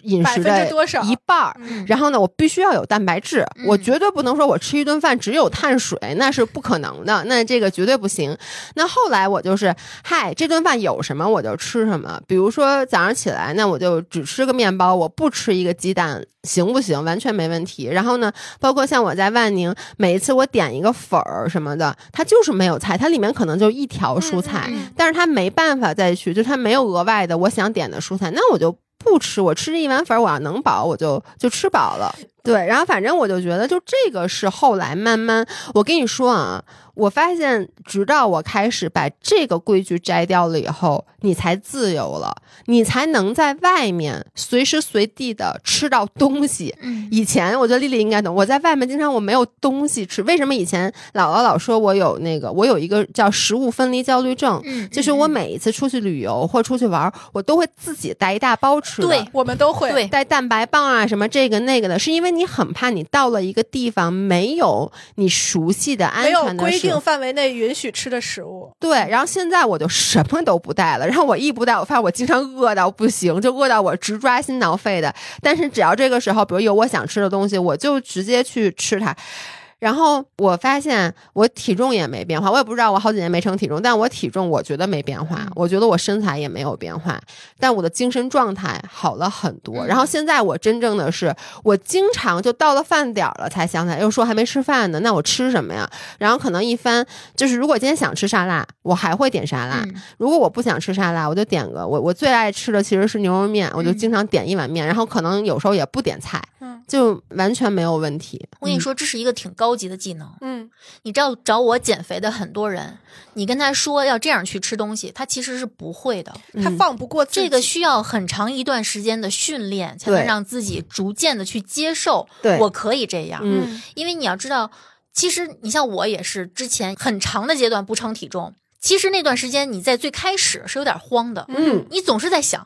饮食的一半儿。嗯然后呢，我必须要有蛋白质，嗯我绝对不能说我吃一顿饭只有碳水，那是不可能的，那这个绝对不行。那后来我就是，嗨，这顿饭有什么我就吃什么。比如说早上起来，那我就只吃个面包，我不吃一个鸡蛋，行不行？完全没问题。然后呢，包括像我在万宁，每一次我点一个粉儿什么的，它就是没有菜，它里面可能就一条蔬菜，嗯嗯嗯但是它没办法再去，就它没有额外的我想点的蔬菜，那我就不吃。我吃这一碗粉儿，我要能饱，我就就吃饱了。对，然后反正我就觉得，就这个是后来慢慢，我跟你说啊，我发现，直到我开始把这个规矩摘掉了以后，你才自由了，你才能在外面随时随地的吃到东西。嗯以前我觉得丽丽应该懂，我在外面经常我没有东西吃，为什么以前姥姥老说我有那个，我有一个叫食物分离焦虑症，嗯，就是我每一次出去旅游或出去玩，我都会自己带一大包吃的。对我们都会。对带蛋白棒啊，什么这个那个的，是因为你很怕你到了一个地方没有你熟悉的安全的。定范围内允许吃的食物，对，然后现在我就什么都不带了，然后我一不带，我发现我经常饿到不行，就饿到我直抓心挠肺的。但是只要这个时候，比如有我想吃的东西，我就直接去吃它。然后我发现我体重也没变化，我也不知道我好几年没称体重，但我体重我觉得没变化，我觉得我身材也没有变化，但我的精神状态好了很多。然后现在我真正的是，我经常就到了饭点儿了才想起来，又说还没吃饭呢，那我吃什么呀？然后可能一翻就是，如果今天想吃沙拉，我还会点沙拉；嗯如果我不想吃沙拉，我就点个我我最爱吃的其实是牛肉面，我就经常点一碗面，然后可能有时候也不点菜。嗯，就完全没有问题。我跟你说，这是一个挺高级的技能。嗯，你知道找我减肥的很多人，你跟他说要这样去吃东西，他其实是不会的。他嗯放不过自己这个需要很长一段时间的训练，才能让自己逐渐的去接受，对我可以这样。嗯因为你要知道，其实你像我也是之前很长的阶段不称体重，其实那段时间你在最开始是有点慌的，嗯，你总是在想。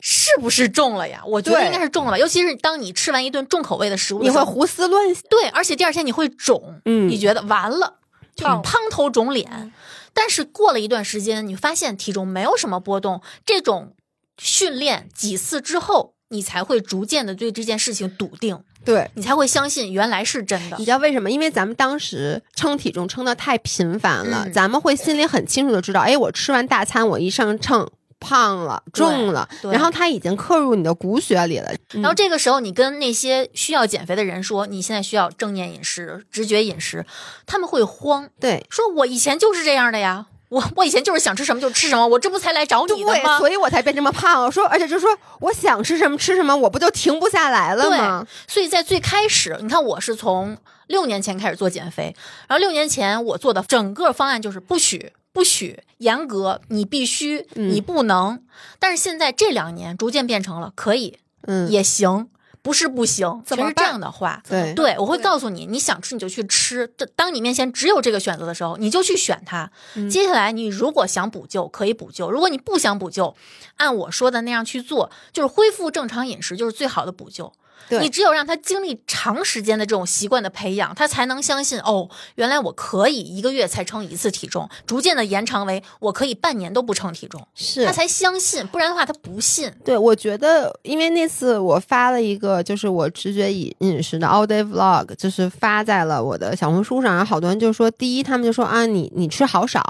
是不是重了呀？我觉得应该是重了吧，尤其是当你吃完一顿重口味的食物的你会，胡思乱想。对，而且第二天你会肿，嗯你觉得完了，就胖头肿脸。但是过了一段时间，你发现体重没有什么波动，这种训练几次之后，你才会逐渐的对这件事情笃定，对，你才会相信原来是真的你。知道为什么？因为咱们当时称体重称的太频繁了，嗯咱们会心里很清楚的知道，哎，我吃完大餐，我一上秤。胖了，重了，然后它已经刻入你的骨血里了。然后这个时候，你跟那些需要减肥的人说，你现在需要正念饮食、直觉饮食，他们会慌，对，说我以前就是这样的呀，我我以前就是想吃什么就吃什么，我这不才来找你的对，吗？所以我才变这么胖。说，而且就说我想吃什么吃什么，我不就停不下来了吗？所以在最开始，你看我是从六年前开始做减肥，然后六年前我做的整个方案就是不许。不许严格，你必须，嗯你不能。但是现在这两年逐渐变成了可以，嗯，也行，不是不行，怎么全是这样的话。对对，我会告诉你，你想吃你就去吃。当当你面前只有这个选择的时候，你就去选它。嗯接下来，你如果想补救，可以补救；如果你不想补救，按我说的那样去做，就是恢复正常饮食，就是最好的补救。对。你只有让他经历长时间的这种习惯的培养，他才能相信哦，原来我可以一个月才称一次体重，逐渐的延长为我可以半年都不称体重，是。他才相信，不然的话他不信。对，我觉得，因为那次我发了一个，就是我直觉饮饮食的 all day vlog，就是发在了我的小红书上，然后好多人就说，第一，他们就说啊，你你吃好少；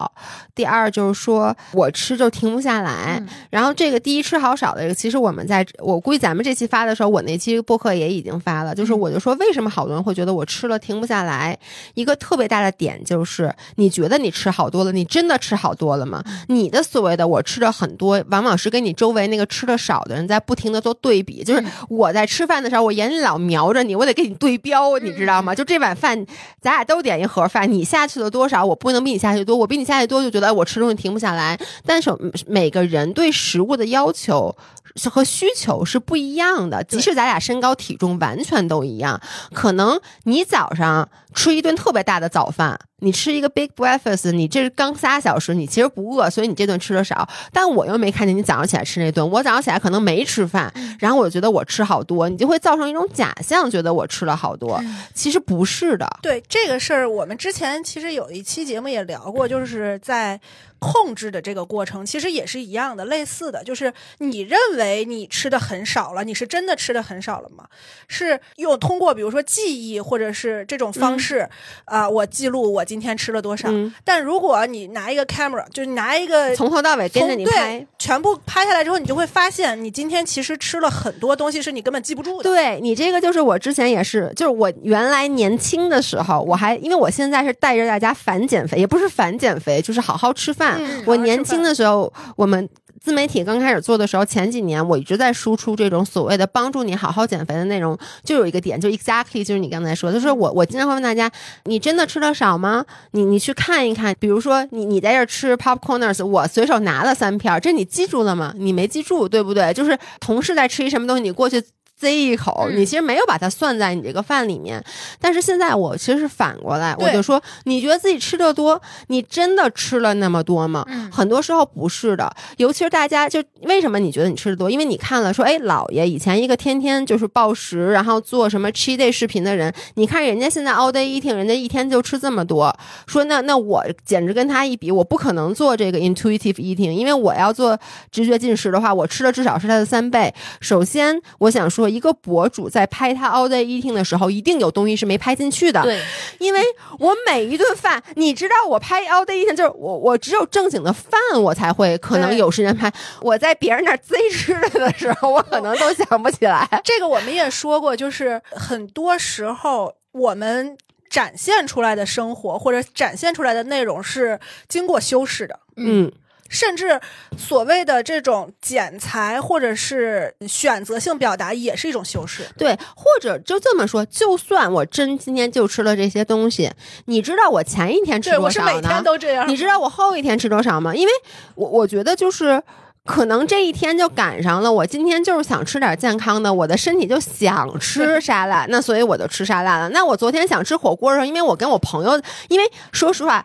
第二，就是说我吃就停不下来。嗯。然后这个第一吃好少的这个，其实我们在我估计咱们这期发的时候，我那期播客也已经发了，就是我就说为什么好多人会觉得我吃了停不下来，一个特别大的点就是你觉得你吃好多了，你真的吃好多了吗？你的所谓的我吃的很多，往往是跟你周围那个吃的少的人在不停的做对比。就是我在吃饭的时候，我眼里老瞄着你，我得跟你对标，你知道吗？就这碗饭，咱俩都点一盒饭，你下去了多少，我不能比你下去多，我比你下去多就觉得哎我吃东西停不下来。但是每个人对食物的要求是和需求是不一样的，即使咱俩身高体重完全都一样，可能你早上吃一顿特别大的早饭，你吃一个 big breakfast，你这刚仨小时，你其实不饿，所以你这顿吃的少。但我又没看见你早上起来吃那顿，我早上起来可能没吃饭，然后我就觉得我吃好多，你就会造成一种假象，觉得我吃了好多，其实不是的。对这个事儿，我们之前其实有一期节目也聊过，就是在控制的这个过程，其实也是一样的，类似的，就是你认为你吃的很少了，你是真的吃的很少了吗？是用通过比如说记忆或者是这种方式啊、我记录我今天吃了多少。嗯但如果你拿一个 camera，就是拿一个从头到尾跟着你拍对，全部拍下来之后，你就会发现你今天其实吃了很多东西是你根本记不住的。对你这个就是我之前也是，就是我原来年轻的时候，我还因为我现在是带着大家反减肥，也不是反减肥，就是好好吃饭。嗯我年轻的时候，我们自媒体刚开始做的时候，前几年我一直在输出这种所谓的帮助你好好减肥的内容，就有一个点，就 exactly 就是你刚才说的，就是我我经常会问大家，你真的吃的少吗？你你去看一看，比如说你你在这吃 popcorners，我随手拿了三片，这你记住了吗？你没记住，对不对？就是同事在吃一什么东西，你过去。塞一口，嗯你其实没有把它算在你这个饭里面，但是现在我其实是反过来，我就说，你觉得自己吃的多，你真的吃了那么多吗？嗯很多时候不是的，尤其是大家就为什么你觉得你吃的多？因为你看了说，哎，姥爷以前一个天天就是暴食，然后做什么 cheat day 视频的人，你看人家现在 all day eating，人家一天就吃这么多，说那那我简直跟他一比，我不可能做这个 intuitive eating，因为我要做直觉进食的话，我吃的至少是他的三倍。首先，我想说，一个博主在拍他 all day eating 的时候，一定有东西是没拍进去的。对，因为我每一顿饭，你知道，我拍 all day eating 就是我我只有正经的饭，我才会可能有时间拍。我在别人那儿贼吃的的时候，我可能都想不起来。*laughs* 这个我们也说过，就是很多时候我们展现出来的生活或者展现出来的内容是经过修饰的。嗯，甚至所谓的这种剪裁或者是选择性表达，也是一种修饰。对，或者就这么说，就算我真今天就吃了这些东西，你知道我前一天吃，多少我是每天呢？都这样。你知道我后一天吃多少吗？因为我我觉得就是。可能这一天就赶上了，我今天就是想吃点健康的，我的身体就想吃沙拉，那所以我就吃沙拉了。那我昨天想吃火锅的时候，因为我跟我朋友，因为说实话。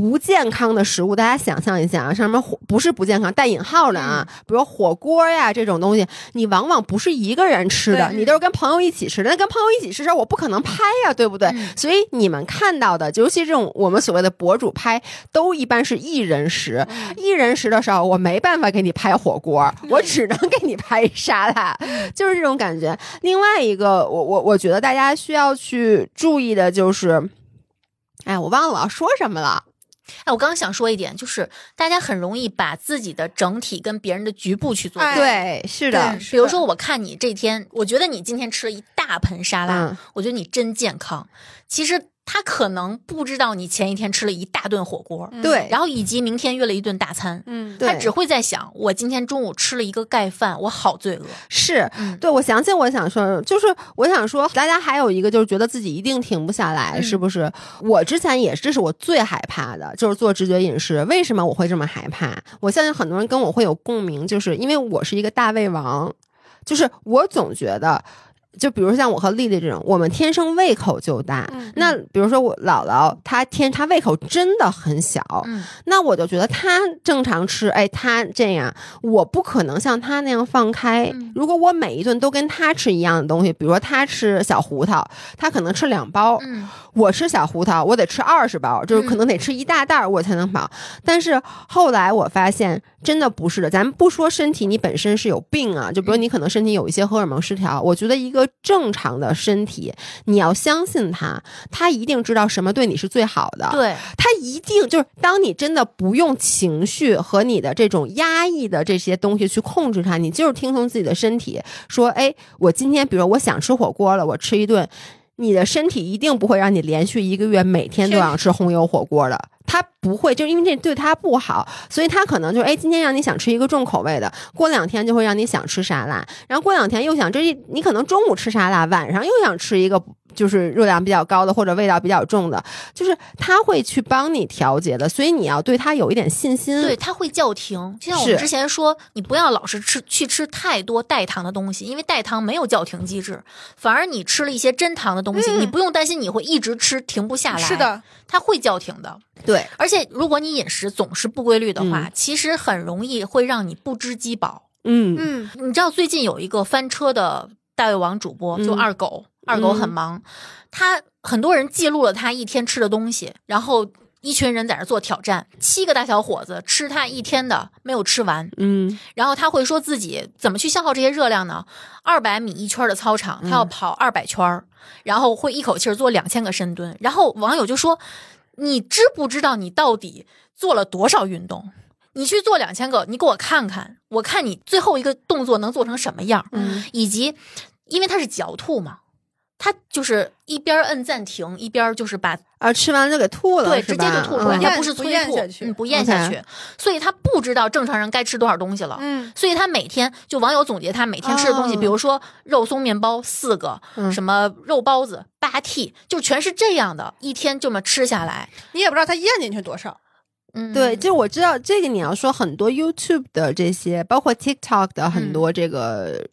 不健康的食物，大家想象一下啊，像什么火不是不健康带引号的啊，比如火锅呀这种东西，你往往不是一个人吃的，你都是跟朋友一起吃的。那跟朋友一起吃的时候，我不可能拍呀，对不对？所以你们看到的，尤其这种我们所谓的博主拍，都一般是一人食。一人食的时候，我没办法给你拍火锅，我只能给你拍沙拉，就是这种感觉。另外一个，我我我觉得大家需要去注意的就是，哎，我忘了说什么了。哎，我刚刚想说一点，就是大家很容易把自己的整体跟别人的局部去做比哎对，是的比如说，我看你这天，我觉得你今天吃了一大盆沙拉，嗯我觉得你真健康。其实他可能不知道你前一天吃了一大顿火锅，嗯对，然后以及明天约了一顿大餐。嗯，他只会在想，我今天中午吃了一个盖饭，我好罪恶。是嗯对，我想起我想说，就是我想说，大家还有一个就是觉得自己一定停不下来，嗯是不是？我之前也是，这是我最害怕的，就是做直觉饮食。为什么我会这么害怕？我相信很多人跟我会有共鸣，就是因为我是一个大胃王，就是我总觉得。就比如像我和丽丽这种，我们天生胃口就大。嗯那比如说我姥姥，她天她胃口真的很小，嗯，那我就觉得她正常吃，哎，她这样，我不可能像她那样放开。嗯如果我每一顿都跟她吃一样的东西，比如说她吃小胡桃，她可能吃两包，嗯我吃小胡桃，我得吃二十包，就是可能得吃一大袋儿我才能饱。但是后来我发现，真的不是的。咱们不说身体你本身是有病啊，就比如你可能身体有一些荷尔蒙失调，我觉得一个正常的身体，你要相信他，他一定知道什么对你是最好的。对，他一定就是，当你真的不用情绪和你的这种压抑的这些东西去控制它，你就是听从自己的身体说，哎，我今天比如我想吃火锅了，我吃一顿，你的身体一定不会让你连续一个月每天都想吃红油火锅的。他不会，就因为这对他不好，所以他可能就哎，今天让你想吃一个重口味的，过两天就会让你想吃沙拉，然后过两天又想这你可能中午吃沙拉，晚上又想吃一个就是热量比较高的或者味道比较重的，就是他会去帮你调节的，所以你要对他有一点信心。对，它会叫停。就像我们之前说，你不要老是吃去吃太多代糖的东西，因为代糖没有叫停机制，反而你吃了一些真糖的东西，嗯你不用担心你会一直吃停不下来。是，的，它会叫停的。对而且如果你饮食总是不规律的话，嗯其实很容易会让你不知饥饱。嗯嗯你知道最近有一个翻车的大胃王主播，就嗯二狗，二狗很嗯忙，他很多人记录了他一天吃的东西，然后一群人在那做挑战，七个大小伙子吃他一天的没有吃完，嗯然后他会说自己怎么去消耗这些热量呢？二百米一圈的操场，他要跑二百圈儿，然后会一口气儿做两千个深蹲。然后网友就说：“你知不知道你到底做了多少运动？你去做两千个，你给我看看，我看你最后一个动作能做成什么样，嗯以及因为他是嚼吐嘛。”他就是一边摁暂停，一边就是把啊，吃完了就给吐了，对，直接就吐出来，嗯他不是不催吐，咽下去嗯，不咽下去，所以他不知道正常人该吃多少东西了。嗯所以他每天就网友总结他每天吃的东西，哦比如说肉松面包四个，嗯什么肉包子八屉，就全是这样的，一天这么吃下来，你也不知道他咽进去多少。嗯，对，就我知道这个，你要说很多 YouTube 的这些，包括 TikTok 的很多这个。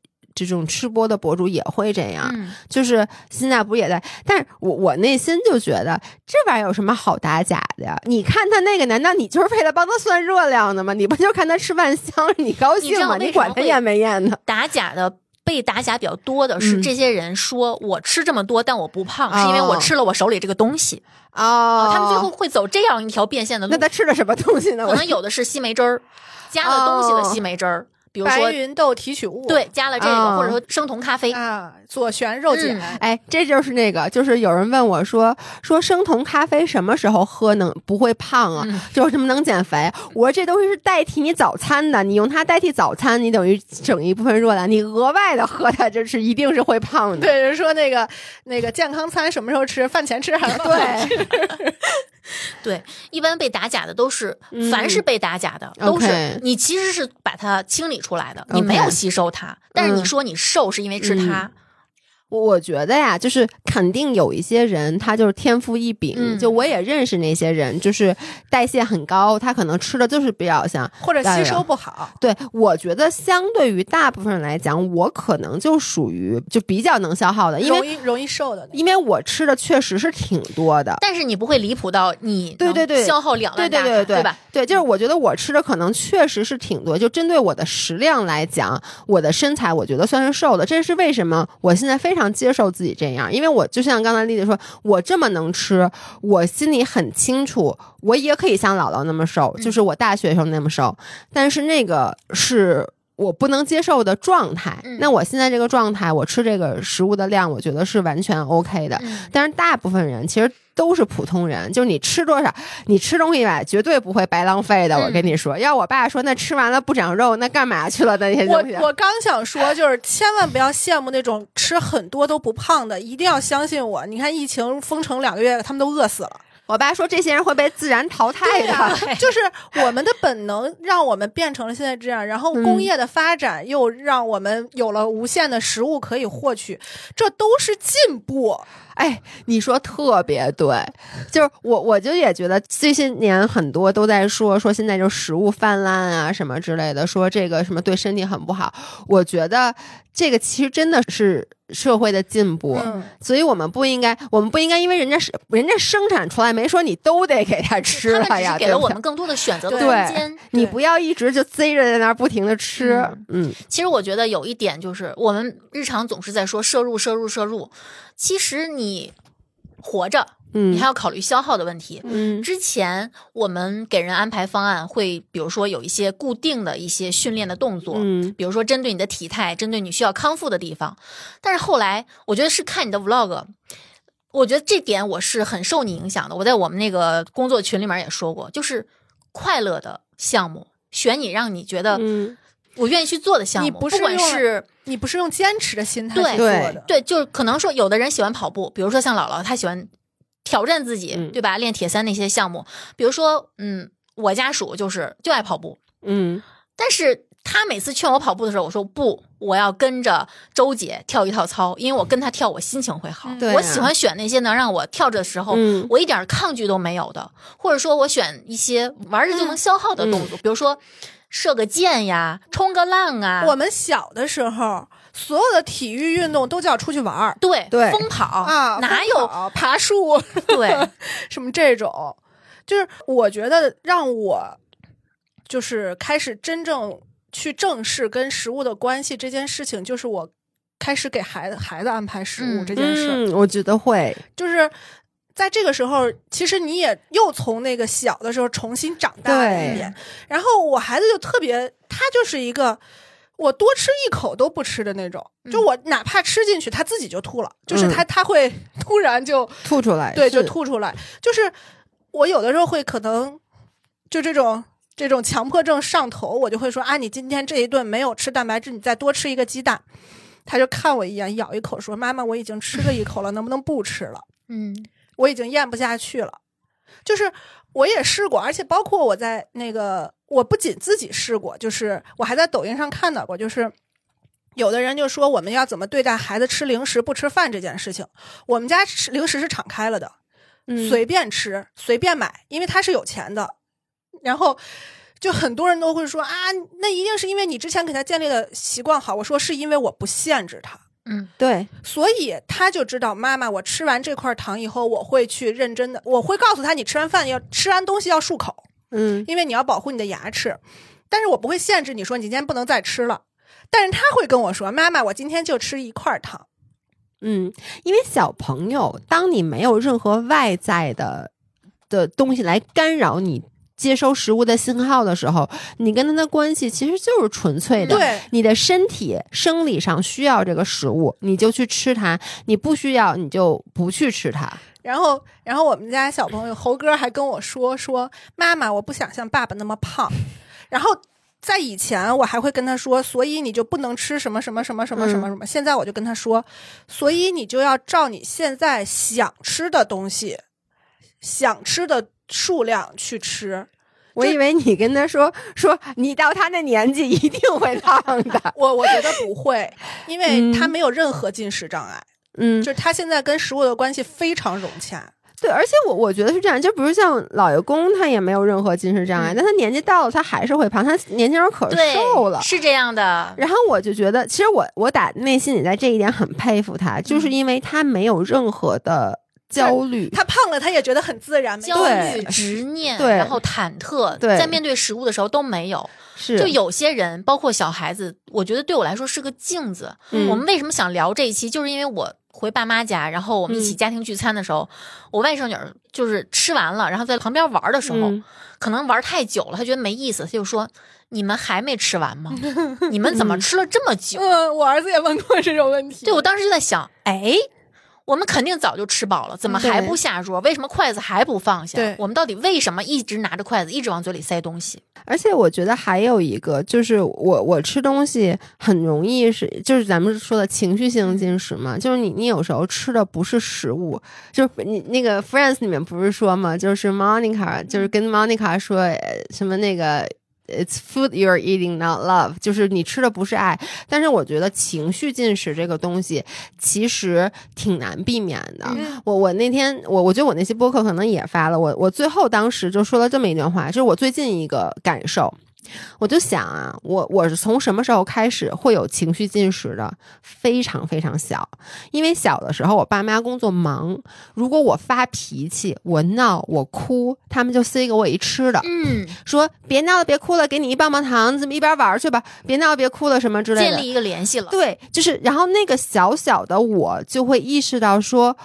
这种吃播的博主也会这样，嗯，就是现在不也在？但是我我内心就觉得这玩意儿有什么好打假的呀？你看他那个，难道你就是为了帮他算热量的吗？你不就看他吃饭香，你高兴吗？你管他验没验呢？打假的。被打假比较多的是嗯这些人说我吃这么多，但我不胖，是因为我哦吃了我手里这个东西。哦，他们最后会走这样一条变现的路那。他吃的什么东西呢？可能有的是西梅汁儿，加了东西的西梅汁儿，比如白说芸豆提取物，对加了这个，哦或者说生酮咖啡。啊，左旋肉碱，嗯哎，这就是那个，就是有人问我说说生酮咖啡什么时候喝能不会胖啊？嗯就是什么能减肥？我说这东西是代替你早餐的，你用它代替早餐，你等于整一部分热量，你额外的喝它，这是一定是会胖的。对，人说那个那个健康餐什么时候吃？饭前吃还是饭后吃？*laughs* 对，一般被打假的都是，嗯凡是被打假的、都是你其实是把它清理出来的，你没有吸收它，但是你嗯。说你瘦是因为吃它，我我觉得呀，就是肯定有一些人他就是天赋异禀，嗯就我也认识那些人，就是代谢很高，他可能吃的就是比较像。或者吸收不好。对，我觉得相对于大部分人来讲，我可能就属于就比较能消耗的，因为容易容易瘦的，因为我吃的确实是挺多的。但是你不会离谱到你对对对消耗两大卡，对对对吧？对，就是我觉得我吃的可能确实是挺多，就针对我的食量来讲，我的身材我觉得算是瘦的。这是为什么？我现在非常接受自己这样，因为我就像刚才丽丽说，我这么能吃，我心里很清楚，我也可以像姥姥那么瘦，就是我大学时候那么瘦，但是那个是。我不能接受的状态，嗯那我现在这个状态，我吃这个食物的量，我觉得是完全 OK 的。嗯但是大部分人其实都是普通人，就是你吃多少，你吃东西吧，绝对不会白浪费的。嗯我跟你说，要我爸说那吃完了不长肉，那干嘛去了那些我东西？我刚想说，就是千万不要羡慕那种吃很多都不胖的，一定要相信我。你看疫情封城两个月，他们都饿死了。我爸说这些人会被自然淘汰的。呀、*laughs* 就是我们的本能让我们变成了现在这样，然后工业的发展又让我们有了无限的食物可以获取，这都是进步。哎，你说特别对，就是我我就也觉得这些年很多都在说说现在就食物泛滥啊什么之类的，说这个什么对身体很不好。我觉得这个其实真的是社会的进步，嗯所以我们不应该，我们不应该因为人家是人家生产出来没说你都得给他吃了呀，给了我们更多的选择的空间。你不要一直就贼着在那儿不停的吃，嗯其实我觉得有一点就是，我们日常总是在说摄入、摄入、摄入，其实你活着，嗯，你还要考虑消耗的问题。嗯之前我们给人安排方案，会比如说有一些固定的一些训练的动作，嗯比如说针对你的体态，针对你需要康复的地方。但是后来，我觉得是看你的 vlog，我觉得这点我是很受你影响的。我在我们那个工作群里面也说过，就是快乐的项目，选你让你觉得嗯我愿意去做的项目，你不是管是你不是用坚持的心态做的，对，就是可能说有的人喜欢跑步，比如说像姥姥，她喜欢挑战自己，嗯。对吧？练铁三那些项目，比如说，嗯，我家属就是就爱跑步，嗯。但是他每次劝我跑步的时候，我说不，我要跟着周姐跳一套操，因为我跟她跳，我心情会好。我喜欢选那些能让我跳着的时候，嗯。我一点抗拒都没有的，或者说我选一些玩着就能消耗的动嗯。作，比如说射个箭呀、冲个浪啊，我们小的时候，所有的体育运动都叫出去玩儿对对疯跑啊，哪有爬树对什么这种？就是我觉得让我就是开始真正去正视跟食物的关系这件事情，就是我开始给孩子孩子安排食物嗯这件事，嗯，我觉得会，就是。在这个时候，其实你也又从那个小的时候重新长大了一对遍。然后我孩子就特别，他就是一个我多吃一口都不吃的那种，就我哪怕吃进去，他自己就吐了，就是他他会 *laughs* 突然就吐出来，对，就吐出来。就是我有的时候会可能就这种这种强迫症上头，我就会说啊，你今天这一顿没有吃蛋白质，你再多吃一个鸡蛋。他就看我一眼，咬一口说：“妈妈，我已经吃了一口了，能不能不吃了？嗯我已经咽不下去了。”就是我也试过，而且包括我在那个，我不仅自己试过，就是我还在抖音上看到过，就是有的人就说我们要怎么对待孩子吃零食不吃饭这件事情。我们家吃零食是敞开了的，嗯随便吃，随便买，因为他是有钱的。然后就很多人都会说啊，那一定是因为你之前给他建立的习惯好。我说是因为我不限制他，嗯对，所以他就知道妈妈，我吃完这块糖以后，我会去认真的，我会告诉他，你吃完饭要吃完东西要漱口，嗯因为你要保护你的牙齿。但是我不会限制你说你今天不能再吃了。但是他会跟我说，妈妈，我今天就吃一块糖。嗯，因为小朋友，当你没有任何外在的的东西来干扰你接收食物的信号的时候，你跟他的关系其实就是纯粹的。对，你的身体生理上需要这个食物，你就去吃它；你不需要，你就不去吃它。然后，然后我们家小朋友猴哥还跟我说说，妈妈，我不想像爸爸那么胖。*laughs* 然后在以前，我还会跟他说，所以你就不能吃什么什么什么什么什么什么。现在我就跟他说，所以你就要照你现在想吃的东西，想吃的数量去吃。我以为你跟他说说你到他那年纪一定会胖的，*laughs* 我我觉得不会，因为嗯他没有任何进食障碍，嗯就，是他现在跟食物的关系非常融洽。对，而且我我觉得是这样，就比如像老爷公，他也没有任何进食障碍，嗯但他年纪到了，他还是会胖，他年轻时候可，瘦了。是这样的。然后我就觉得，其实我我打内心里在这一点很佩服他，就是因为他没有任何的焦虑。他胖了，他也觉得很自然，焦虑、执念，然后忐忑，在面对食物的时候都没有。是，就有些人，包括小孩子，我觉得对我来说是个镜子。嗯我们为什么想聊这一期，就是因为我回爸妈家，然后我们一起嗯家庭聚餐的时候，我外甥女儿就是吃完了，然后在旁边玩的时候，嗯可能玩太久了，她觉得没意思，她就说：“你们还没吃完吗？*laughs* 你们怎么吃了这么久？” *laughs* 嗯，我儿子也问过这种问题。对我当时就在想，哎。我们肯定早就吃饱了，怎么嗯还不下桌？为什么筷子还不放下对？我们到底为什么一直拿着筷子，一直往嘴里塞东西？而且我觉得还有一个，就是我我吃东西很容易是，就是咱们说的情绪性进食嘛，就是你你有时候吃的不是食物，就是你那个 Friends 里面不是说嘛，就是 Monica 就是跟 Monica 说呃什么那个。It's food you're eating, not love。就是你吃的不是爱，但是我觉得情绪进食这个东西其实挺难避免的。嗯我我那天我我觉得我那期播客可能也发了，我我最后当时就说了这么一段话，就是我最近一个感受。我就想啊，我我是从什么时候开始会有情绪进食的？非常非常小，因为小的时候我爸妈工作忙，如果我发脾气、我闹、我哭，他们就塞给我一吃的，嗯，说别闹了，别哭了，给你一棒棒糖，你怎么一边玩去吧，别闹了，别哭了什么之类的。建立一个联系了。对，就是然后那个小小的我就会意识到说，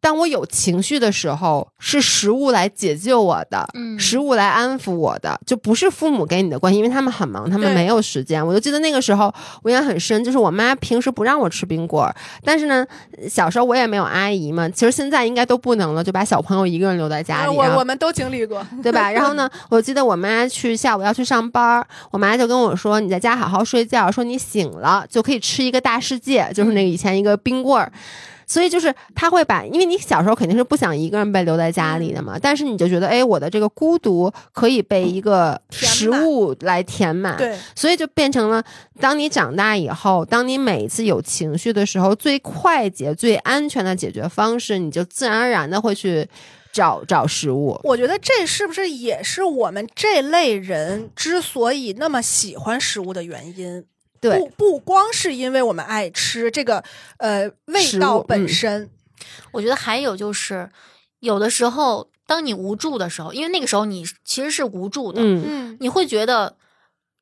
当我有情绪的时候，是食物来解救我的，嗯食物来安抚我的，就不是父母给你的关系，因为他们很忙，他们没有时间。我就记得那个时候，我印象很深，就是我妈平时不让我吃冰棍儿，但是呢，小时候我也没有阿姨嘛，其实现在应该都不能了，就把小朋友一个人留在家呃里。我我们都经历过。*laughs* *laughs* 对吧？然后呢，我记得我妈去下午要去上班儿，我妈就跟我说：“你在家好好睡觉，说你醒了就可以吃一个大世界，就是那个以前一个冰棍儿。”所以就是他会把，因为你小时候肯定是不想一个人被留在家里的嘛，但是你就觉得，哎，我的这个孤独可以被一个食物来填满，对，所以就变成了，当你长大以后，当你每一次有情绪的时候，最快捷、最安全的解决方式，你就自然而然的会去找找食物。我觉得这是不是也是我们这类人之所以那么喜欢食物的原因？对。不不光是因为我们爱吃这个呃味道本身，我觉得还有就是，有的时候当你无助的时候，因为那个时候你其实是无助的，嗯，嗯。你会觉得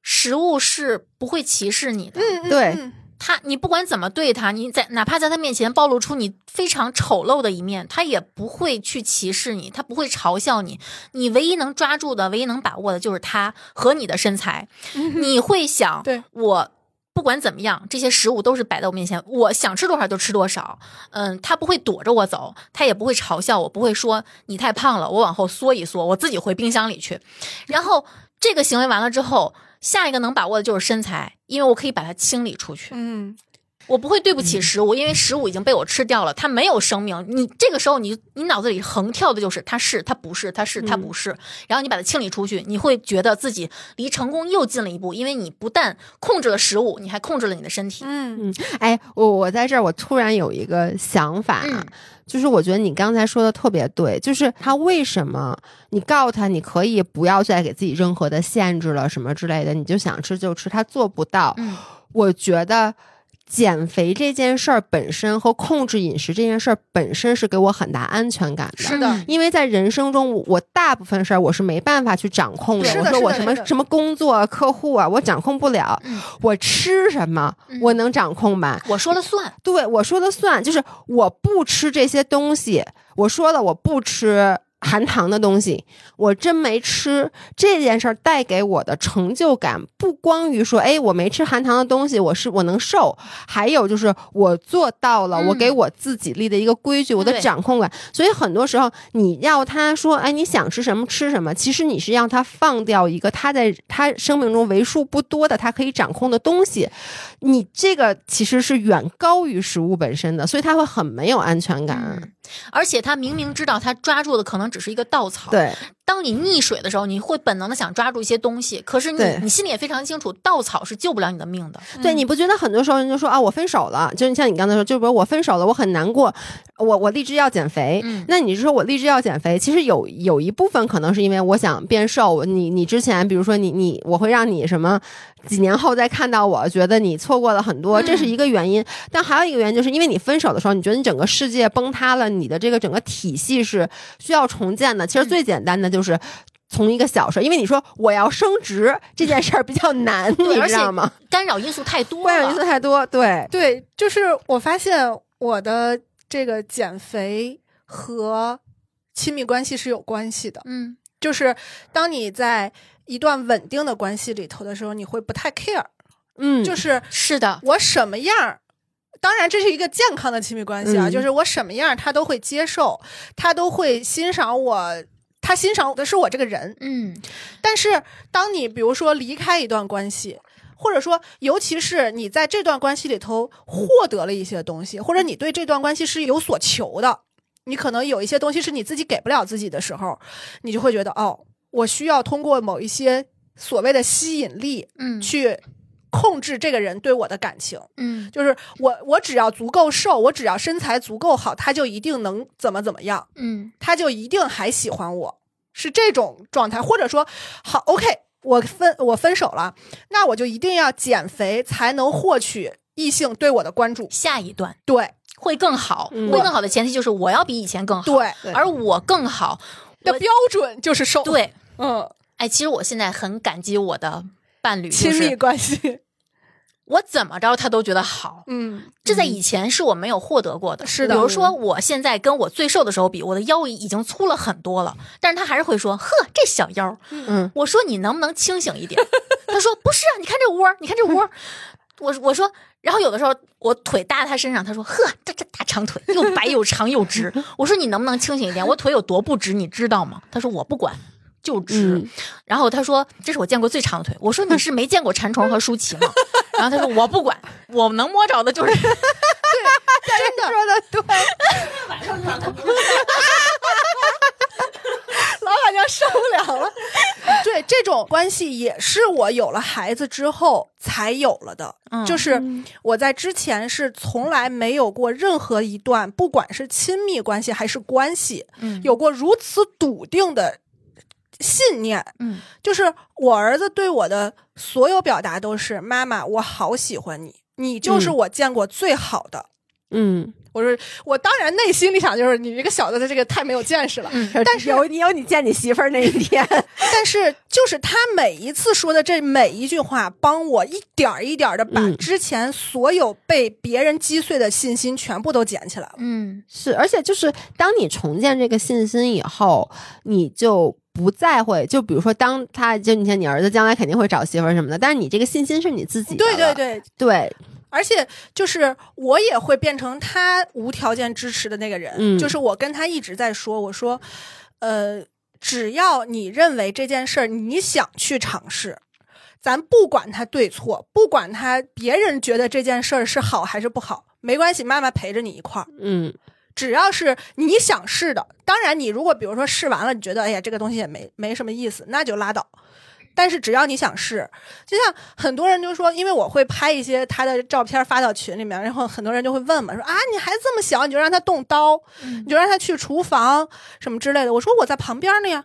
食物是不会歧视你的。嗯，嗯对。嗯。他，你不管怎么对他，你在哪怕在他面前暴露出你非常丑陋的一面，他也不会去歧视你，他不会嘲笑你。你唯一能抓住的、唯一能把握的就是他和你的身材。你会想，对。我不管怎么样，这些食物都是摆在我面前，我想吃多少就吃多少。嗯，他不会躲着我走，他也不会嘲笑我，不会说你太胖了，我往后缩一缩，我自己回冰箱里去。然后这个行为完了之后，下一个能把握的就是身材，因为我可以把它清理出去。嗯，我不会对不起食物，因为食物已经被我吃掉了，它没有生命。你这个时候你，你脑子里横跳的就是它是，它不是，它是，它不是。然后你把它清理出去，你会觉得自己离成功又近了一步，因为你不但控制了食物，你还控制了你的身体。嗯哎，我我在这儿，我突然有一个想法，嗯就是我觉得你刚才说的特别对，就是他为什么你告诉他你可以不要再给自己任何的限制了什么之类的，你就想吃就吃，他做不到。嗯我觉得减肥这件事儿本身和控制饮食这件事儿本身是给我很大安全感的。是的，嗯因为在人生中，我大部分事儿我是没办法去掌控的。是的我说我什么什么工作啊、客户啊，我掌控不了。嗯我吃什么，嗯我能掌控吧？我说了算。对我说了算，就是我不吃这些东西。我说了，我不吃含糖的东西，我真没吃这件事儿带给我的成就感，不光于说，哎，我没吃含糖的东西，我是我能瘦，还有就是我做到了，嗯我给我自己立的一个规矩，我的掌控感。所以很多时候，你要他说，哎，你想吃什么吃什么，其实你是让他放掉一个他在他生命中为数不多的他可以掌控的东西，你这个其实是远高于食物本身的，所以他会很没有安全感。嗯，而且他明明知道他抓住的可能只是一个稻草。，对，当你溺水的时候，你会本能的想抓住一些东西，可是你你心里也非常清楚，稻草是救不了你的命的。对，你不觉得很多时候人就说啊，我分手了，就是像你刚才说，就比如我分手了，我很难过，我我立志要减肥。嗯那你是说我立志要减肥，其实有有一部分可能是因为我想变瘦。你你之前比如说你你我会让你什么，几年后再看到我，觉得你错过了很多，这是一个原因。但还有一个原因，就是因为你分手的时候，你觉得你整个世界崩塌了，你的这个整个体系是需要重建的。其实最简单的就是。从一个小事，因为你说我要升职这件事儿比较难，对，*laughs* 你而且知道吗？干扰因素太多干扰因素。太多，对，对，就是我发现我的这个减肥和亲密关系是有关系的。嗯就是当你在一段稳定的关系里头的时候，你会不太 care，嗯，就是 *laughs* 是的，我什么样儿。当然，这是一个健康的亲密关系啊，嗯就是我什么样儿他都会接受，他都会欣赏我，他欣赏的是我这个人。嗯但是，当你比如说离开一段关系，或者说，尤其是你在这段关系里头获得了一些东西，或者你对这段关系是有所求的，你可能有一些东西是你自己给不了自己的时候，你就会觉得哦，我需要通过某一些所谓的吸引力嗯去控制这个人对我的感情。嗯就是我，我只要足够瘦，我只要身材足够好，他就一定能怎么怎么样。嗯他就一定还喜欢我，是这种状态，或者说，好，OK，我分我分手了，那我就一定要减肥才能获取异性对我的关注。下一段对会更好，嗯会更好的前提就是我要比以前更好，对，对而我更好。的标准就是瘦。，对，嗯，哎，其实我现在很感激我的伴侣，亲密就是关系，我怎么着他都觉得好。嗯，这在以前是我没有获得过的，是的比如说，我现在跟我最瘦的时候比，我的腰已经粗了很多了，但是他还是会说：“呵，这小腰。”嗯，我说：“你能不能清醒一点？”他说：“不是啊，你看这窝，你看这窝儿。”我我说，然后有的时候我腿搭在他身上，他说：“呵，这这大长腿又白又长又直。”我说：“你能不能清醒一点？我腿有多不直，你知道吗？”他说：“我不管。”就直，嗯然后他说：“这是我见过最长的腿。”我说：“你是没见过馋虫和舒淇吗？” *laughs* 然后他说：“我不管，我能摸着的就是 *laughs* 真的说的对，*laughs* 老板娘受不了了。对，这种关系也是我有了孩子之后才有了的。嗯就是我在之前是从来没有过任何一段，不管是亲密关系还是关系，嗯有过如此笃定的信念。嗯就是我儿子对我的所有表达都是：“妈妈，我好喜欢你，你就是嗯我见过最好的。嗯，我说，我当然内心里想就是你这个小子的，这个太没有见识了。嗯但是有你有你见你媳妇儿那一天，*laughs* 但是就是他每一次说的这每一句话，帮我一点儿一点儿的把嗯之前所有被别人击碎的信心全部都捡起来了。嗯是，而且就是当你重建这个信心以后，你就不再会，就比如说，当他就你像你儿子将来肯定会找媳妇儿什么的，但是你这个信心是你自己的对对对，对，而且就是我也会变成他无条件支持的那个人。嗯就是我跟他一直在说，我说，呃，只要你认为这件事儿你想去尝试，咱不管他对错，不管他别人觉得这件事儿是好还是不好，没关系，妈妈陪着你一块儿。嗯只要是你想试的，当然你如果比如说试完了，你觉得哎呀这个东西也没没什么意思，那就拉倒。但是只要你想试，就像很多人就说，因为我会拍一些他的照片发到群里面，然后很多人就会问嘛，说啊你孩子这么小，你就让他动刀，你就让他去厨房什么之类的。我说我在旁边呢呀，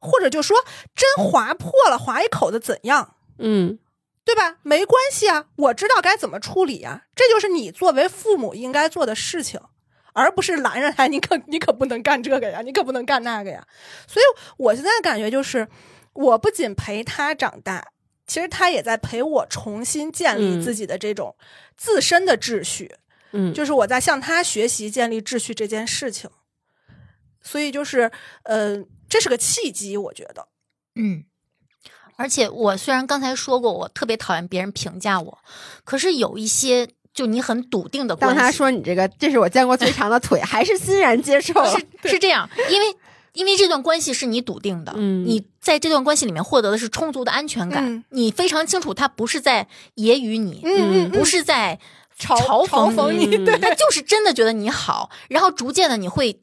或者就说针划破了，划一口子怎样？嗯对吧？没关系啊，我知道该怎么处理啊，这就是你作为父母应该做的事情，而不是拦着他，你可 *laughs* 你可不能干这个呀，你可不能干那个呀。所以我现在感觉就是，我不仅陪他长大，其实他也在陪我重新建立嗯自己的这种自身的秩序，嗯，就是我在向他学习建立秩序这件事情。所以就是，呃，这是个契机，我觉得。嗯。而且我虽然刚才说过，我特别讨厌别人评价我，可是有一些就你很笃定的关系，当他说你这个这是我见过最长的腿，*laughs* 还是欣然接受了。是是这样，因为因为这段关系是你笃定的，嗯。你在这段关系里面获得的是充足的安全感，嗯。你非常清楚他不是在揶揄你，嗯嗯不是在嘲讽你，你对。他就是真的觉得你好，然后逐渐的你会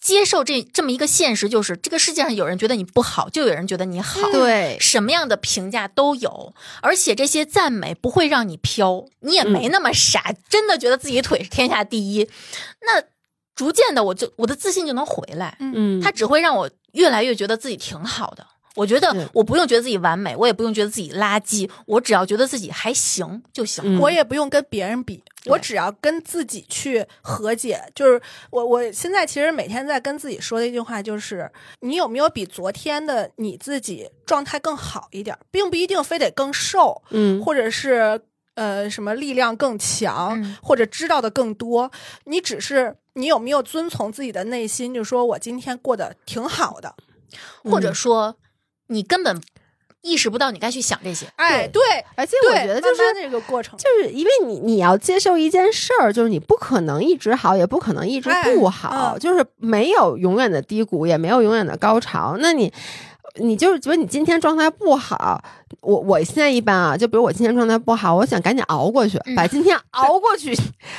接受这这么一个现实，就是这个世界上有人觉得你不好，就有人觉得你好。对，什么样的评价都有，而且这些赞美不会让你飘，你也没那么傻，真的觉得自己腿是天下第一。那逐渐的，我就我的自信就能回来，嗯，它只会让我越来越觉得自己挺好的。我觉得我不用觉得自己完美，我也不用觉得自己垃圾，我只要觉得自己还行就行。我也不用跟别人比，我只要跟自己去和解。就是我，我现在其实每天在跟自己说的一句话就是：你有没有比昨天的你自己状态更好一点，并不一定非得更瘦，嗯或者是呃什么力量更强，嗯或者知道的更多。你只是你有没有遵从自己的内心，就说我今天过得挺好的。或者说你根本意识不到你该去想这些。哎，对，而且我觉得就是慢慢这个过程，就是因为你你要接受一件事儿，就是你不可能一直好，也不可能一直不好，哎嗯就是没有永远的低谷，也没有永远的高潮。那你你就是觉得你今天状态不好，我我现在一般啊，就比如我今天状态不好，我想赶紧熬过去，嗯。把今天熬过去，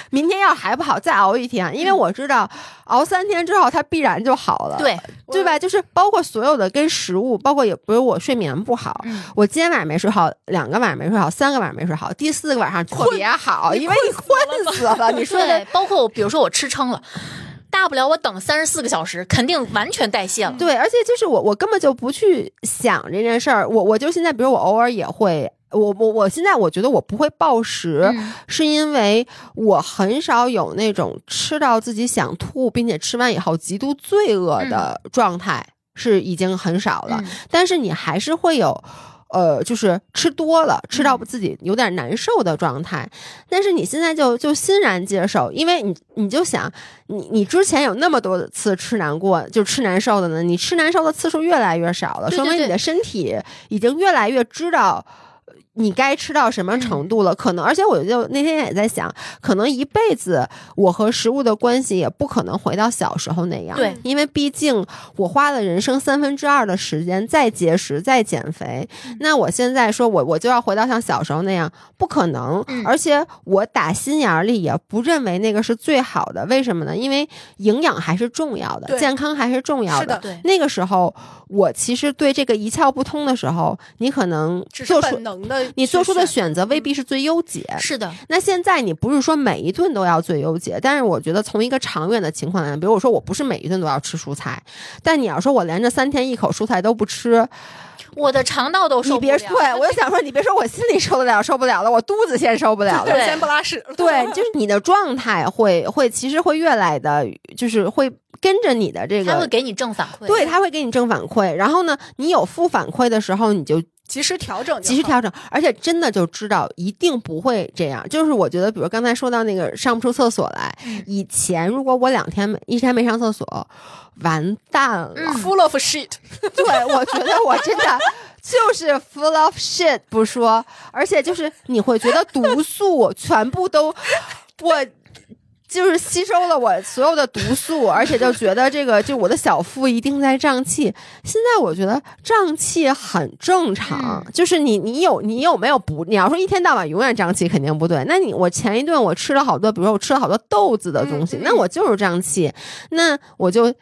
明天要还不好再熬一天，因为我知道熬三天之后它必然就好了，对，对吧？就是包括所有的跟食物，包括也比如我睡眠不好，嗯。我今天晚上没睡好，两个晚上没睡好，三个晚上没睡好，第四个晚上特别好，因为你困死了。你说对的，包括我，比如说我吃撑了，大不了我等三十四个小时，肯定完全代谢了。对，而且就是我，我根本就不去想这件事儿。我我就现在，比如我偶尔也会，我我我现在我觉得我不会暴食，嗯是因为我很少有那种吃到自己想吐，并且吃完以后极度罪恶的状态，是已经很少了。嗯但是你还是会有。呃，就是吃多了，吃到自己有点难受的状态，但是你现在就就欣然接受，因为你你就想，你你之前有那么多次吃难过，就吃难受的呢，你吃难受的次数越来越少了，对对对说明你的身体已经越来越知道。你该吃到什么程度了？可能，而且我就那天也在想，可能一辈子我和食物的关系也不可能回到小时候那样。对因为毕竟我花了人生三分之二的时间在节食、在减肥，那我现在说我我就要回到像小时候那样，不可能。嗯而且我打心眼儿里也不认为那个是最好的。为什么呢？因为营养还是重要的，健康还是重要是的对那个时候，我其实对这个一窍不通的时候，你可能做出能的，你做出的选择未必是最优解。是的，那现在你不是说每一顿都要最优解，但是我觉得从一个长远的情况来讲，比如我说我不是每一顿都要吃蔬菜，但你要说我连着三天一口蔬菜都不吃，我的肠道都受不了。你别对我就想说，你别说我心里受得了受不了了，我肚子先受不了了。先不拉屎，对，就是你的状态会会其实会越来的，就是会跟着你的这个。他会给你正反馈。对，他会给你正反馈，然后呢，你有负反馈的时候，你就及时调整，及时调整，而且真的就知道一定不会这样。就是我觉得，比如刚才说到那个上不出厕所来，嗯以前如果我两天没一天没上厕所，完蛋了。嗯 full of shit，对，我觉得我真的 *laughs* 就是 full of shit 不说，而且就是你会觉得毒素全部都我。就是吸收了我所有的毒素，而且就觉得这个就我的小腹一定在胀气。现在我觉得胀气很正常，就是你你有你有没有不？你要说一天到晚永远胀气肯定不对。那你我前一顿我吃了好多，比如说我吃了好多豆子的东西，那我就是胀气，那我就。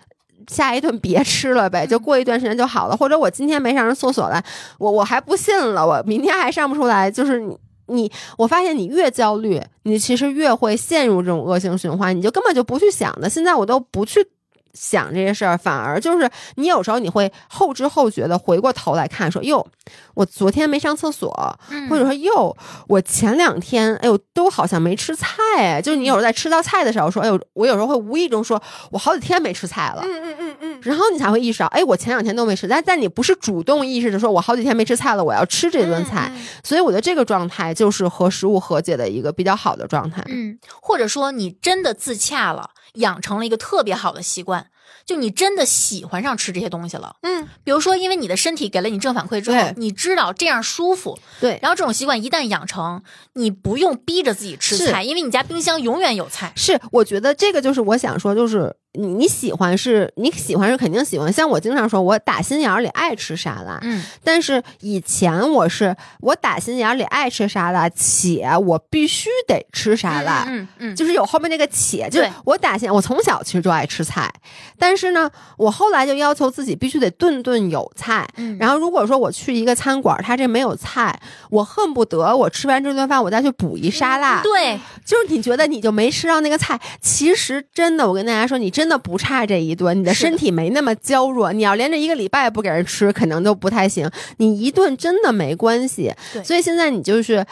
下一顿别吃了呗，就过一段时间就好了。或者我今天没上厕所来，我我还不信了，我明天还上不出来。就是你你，我发现你越焦虑，你其实越会陷入这种恶性循环，你就根本就不去想的。现在我都不去想这些事儿，反而就是你有时候你会后知后觉的回过头来看，说哟，我昨天没上厕所，嗯或者说哟，我前两天哎呦都好像没吃菜哎，就是你有时候在吃到菜的时候说，哎呦，我有时候会无意中说，我好几天没吃菜了。嗯嗯嗯嗯，然后你才会意识到，哎，我前两天都没吃，但但你不是主动意识着说，我好几天没吃菜了，我要吃这顿菜。嗯所以我觉得这个状态就是和食物和解的一个比较好的状态。嗯，或者说你真的自洽了，养成了一个特别好的习惯，就你真的喜欢上吃这些东西了。嗯，比如说，因为你的身体给了你正反馈之后，你知道这样舒服，对，然后这种习惯一旦养成，你不用逼着自己吃菜，因为你家冰箱永远有菜。是我觉得这个就是我想说，就是你你喜欢是你喜欢是肯定喜欢，像我经常说，我打心眼儿里爱吃沙拉，嗯，但是以前我是我打心眼儿里爱吃沙拉，且我必须得吃沙拉，嗯嗯，就是有后面那个且，就是我打心，我从小其实就爱吃菜，但是呢，我后来就要求自己必须得顿顿有菜。嗯然后如果说我去一个餐馆，他这没有菜，我恨不得我吃完这顿饭我再去补一沙拉。对，就是你觉得你就没吃到那个菜，其实真的，我跟大家说，你真的不差这一顿，你的身体没那么娇弱。你要连着一个礼拜不给人吃，可能都不太行。你一顿真的没关系。所以现在你就是。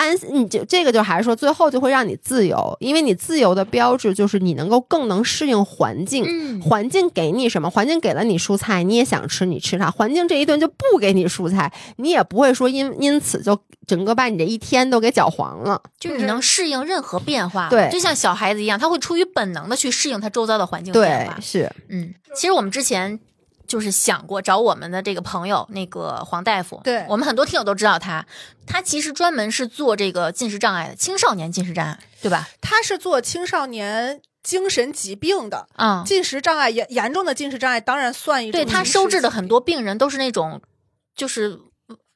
安，你就这个就还是说，最后就会让你自由，因为你自由的标志就是你能够更能适应环境。嗯环境给你什么？环境给了你蔬菜，你也想吃，你吃它。环境这一顿就不给你蔬菜，你也不会说因因此就整个把你这一天都给搅黄了。就是你能适应任何变化，对就像小孩子一样，他会出于本能的去适应他周遭的环境变化，。对是，嗯，其实我们之前就是想过找我们的这个朋友，那个黄大夫，对我们很多听友都知道他，他其实专门是做这个进食障碍的青少年进食障碍，对吧？他是做青少年精神疾病的。嗯，进食障碍严严重的进食障碍，当然算一种对他收治的很多病人都是那种，就是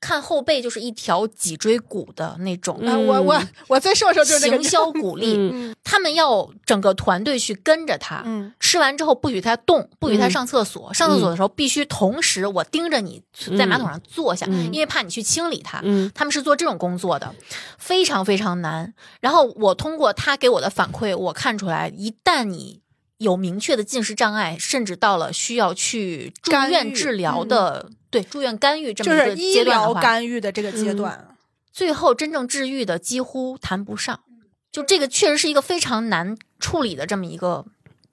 看后背就是一条脊椎骨的那种。我我我最瘦的时候就是那个行销鼓励，嗯嗯他们要整个团队去跟着他，嗯吃完之后不许他动，不许他嗯上厕所。上厕所的时候必须同时我盯着你在马桶上坐下，嗯因为怕你去清理它。嗯他们是做这种工作的，非常非常难。然后我通过他给我的反馈，我看出来，一旦你有明确的进食障碍，甚至到了需要去住院治疗的，对住院干预这么一个就是医疗阶段的话，干预的这个阶嗯段。最后真正治愈的几乎谈不上。就这个确实是一个非常难处理的这么一个，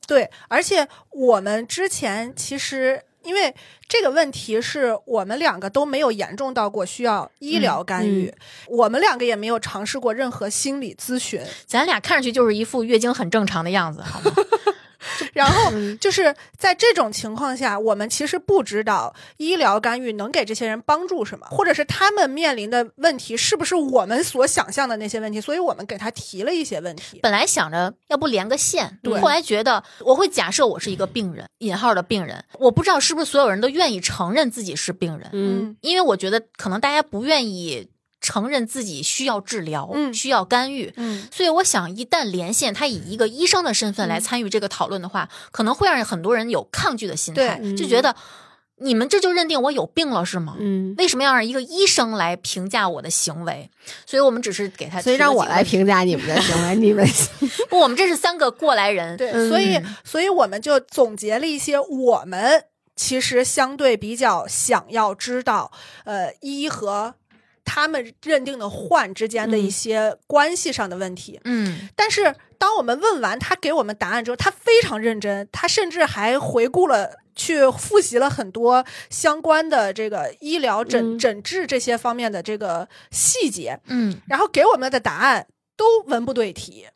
对，而且我们之前其实。因为这个问题是我们两个都没有严重到过需要医疗干预，我们两个也没有尝试过任何心理咨询，咱俩看上去就是一副月经很正常的样子，好吗？*laughs* 然后嗯就是在这种情况下，我们其实不知道医疗干预能给这些人帮助什么，或者是他们面临的问题是不是我们所想象的那些问题，所以我们给他提了一些问题。本来想着要不连个线，对后来觉得我会假设我是一个病人，引号的病人，我不知道是不是所有人都愿意承认自己是病人，嗯因为我觉得可能大家不愿意承认自己需要治疗，嗯需要干预。嗯，所以我想，一旦连线他以一个医生的身份来嗯参与这个讨论的话，可能会让很多人有抗拒的心态，就觉得你们这就认定我有病了是吗？嗯，为什么要让一个医生来评价我的行为？所以我们只是给他，所以让我来。评价你们的行为，*laughs* 你们不，我们这是三个过来人，对，嗯所以所以我们就总结了一些我们其实相对比较想要知道，呃，医和他们认定的患之间的一嗯些关系上的问题。嗯但是当我们问完他给我们答案之后，他非常认真，他甚至还回顾了。去复习了很多相关的这个医疗诊嗯诊治这些方面的这个细节，嗯，然后给我们的答案都文不对题。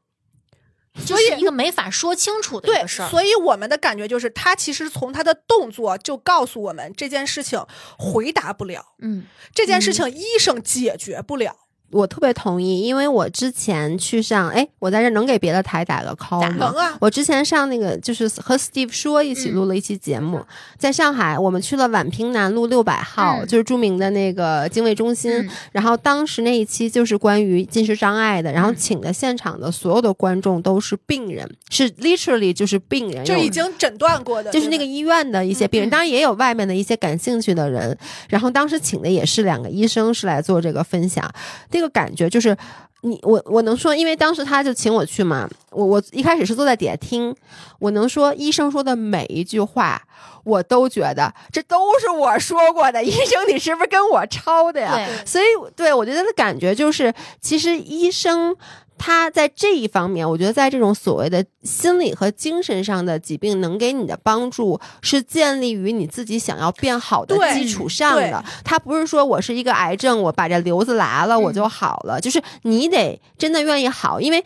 就是一个没法说清楚的一对，个事儿。所以我们的感觉就是，他其实从他的动作就告诉我们这件事情回答不了，嗯这件事情医生解决不了。我特别同意，因为我之前去上，哎，我在这能给别的台打个 call 打吗能？啊，我之前上那个就是和 Steve 说一起嗯录了一期节目，在上海，我们去了宛平南路六百号，嗯就是著名的那个精卫中心。嗯然后当时那一期就是关于进食障碍的，然后嗯请的现场的所有的观众都是病人，是 literally 就是病人，就已经诊断过的，就是那个医院的一些病人，嗯当然也有外面的一些感兴趣的人。然后当时请的也是两个医生，是来做这个分享。这个感觉就是，你我我能说，因为当时他就请我去嘛，我我一开始是坐在底下听，我能说医生说的每一句话，我都觉得这都是我说过的。医生，你是不是跟我抄的呀？对，所以，对我觉得的感觉就是，其实医生他在这一方面，我觉得在这种所谓的心理和精神上的疾病，能给你的帮助是建立于你自己想要变好的基础上的。他不是说我是一个癌症，我把这瘤子拉了我就好了，就是你得真的愿意好，因为。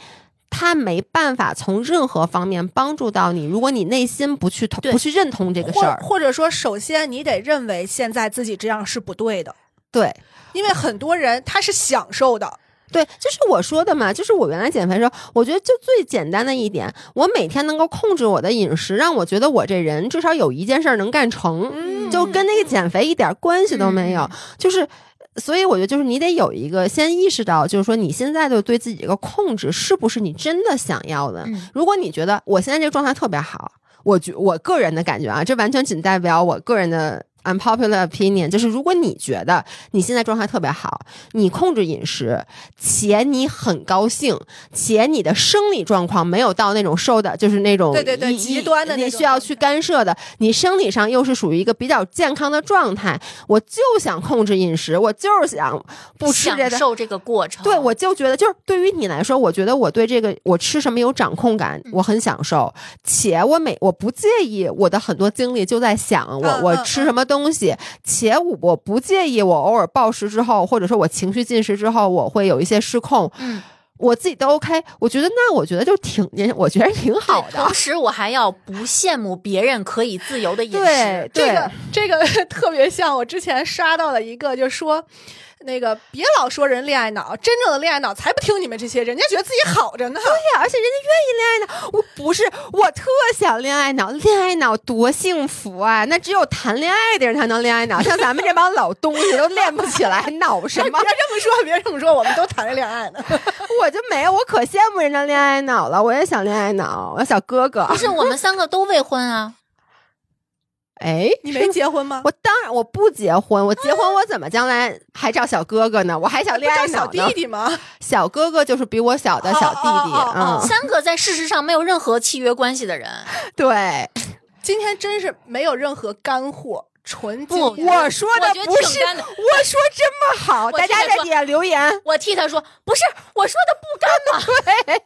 他没办法从任何方面帮助到你，如果你内心不去同不去认同这个事儿，或者说，首先你得认为现在自己这样是不对的，对，因为很多人他是享受的，对，就是我说的嘛，就是我原来减肥的时候，我觉得就最简单的一点，我每天能够控制我的饮食，让我觉得我这人至少有一件事儿能干成，嗯就跟那个减肥一点关系都没有，就是。所以我觉得，就是你得有一个先意识到，就是说你现在就对自己这个控制是不是你真的想要的。嗯如果你觉得我现在这个状态特别好，我觉我个人的感觉啊，这完全仅代表我个人的 unpopular opinion，就是如果你觉得你现在状态特别好，你控制饮食，且你很高兴，且你的生理状况没有到那种瘦的，就是那种对对对极端的你需要去干涉的，你生理上又是属于一个比较健康的状态，我就想控制饮食，我就是想不吃这个。享受这个过程。对，我就觉得，就是对于你来说，我觉得我对这个我吃什么有掌控感，嗯我很享受，且我每我不介意我的很多精力就在想我我吃什么东西，且我我不介意我偶尔暴食之后，或者说我情绪进食之后，我会有一些失控，嗯，我自己都 OK，我觉得那我觉得就挺，我觉得挺好的同。时，我还要不羡慕别人可以自由的饮食。对对这个这个 *laughs* 特别像我之前刷到了一个，就说。那个别老说人恋爱脑，真正的恋爱脑才不听你们这些，人家觉得自己好着呢。对呀，而且人家愿意恋爱脑，我不是，我特想恋爱脑，恋爱脑多幸福啊！那只有谈恋爱的人才能恋爱脑，像咱们这帮老东西都练不起来，脑 *laughs* 什么别？这么说，别这么说，我们都谈着恋爱呢。*laughs* 我就没有，我可羡慕人家恋爱脑了，我也想恋爱脑，我小哥哥不。是我们三个都未婚啊，哎，你没结婚吗？我当然我不结婚，我结婚我怎么将来还找小哥哥呢？我还想恋爱不叫小。弟弟吗？*laughs* 小哥哥就是比我小的小弟弟，哦哦哦哦嗯，三个在事实上没有任何契约关系的人。*laughs* 对，*laughs* 今天真是没有任何干货，纯不我说的不是，我说这么好，大家在底下留言，我替他说，不是我说的不干嘛。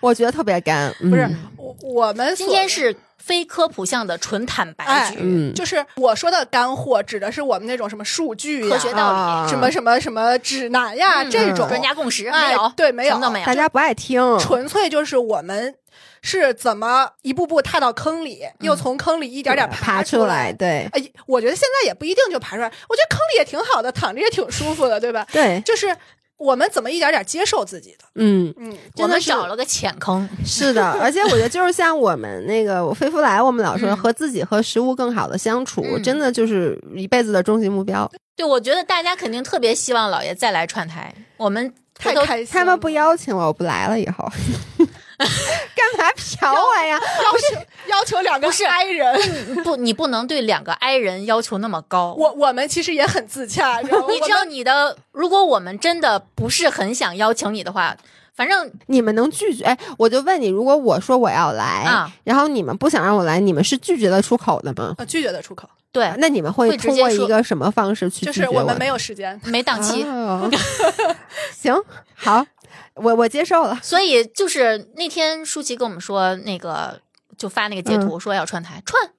我觉得特别干，嗯不是我我们今天是非科普向的纯坦白哎局，嗯，就是我说的干货，指的是我们那种什么数据呀、科学道理，啊什么什么什么指南呀、嗯这种。专家共识哎没有，对没有。大。家不爱听，纯粹就是我们是怎么一步步踏到坑里，又从坑里一点点爬出出来，。对。哎，我觉得现在也不一定就爬出来，我觉得坑里也挺好的，躺着也挺舒服的，对吧？对，就是我们怎么一点点接受自己的，嗯，嗯，我们真的是找了个浅坑，是的，*laughs* 而且我觉得就是像我们那个飞福来，我们老说嗯和自己和食物更好的相处，嗯真的就是一辈子的终极目标。对，我觉得大家肯定特别希望老爷再来串台。我们太开心。他们不邀请我，我不来了以后，*laughs* 干嘛嫖我呀？要求要求两个是 I 人，不，你不能对两个 I 人要求那么高。我我们其实也很自洽，*laughs* 你知道？你的，如果我们真的不是很想邀请你的话，反正你们能拒绝？哎，我就问你，如果我说我要来，啊然后你们不想让我来，你们是拒绝得出口的吗？啊拒绝的出口，对那你们会通过一个什么方式去就拒绝呢是我们没有时间。没档期。哦 *laughs* 行，好，我我接受了。所以就是那天舒淇跟我们说，那个就发那个截图说要串台，串，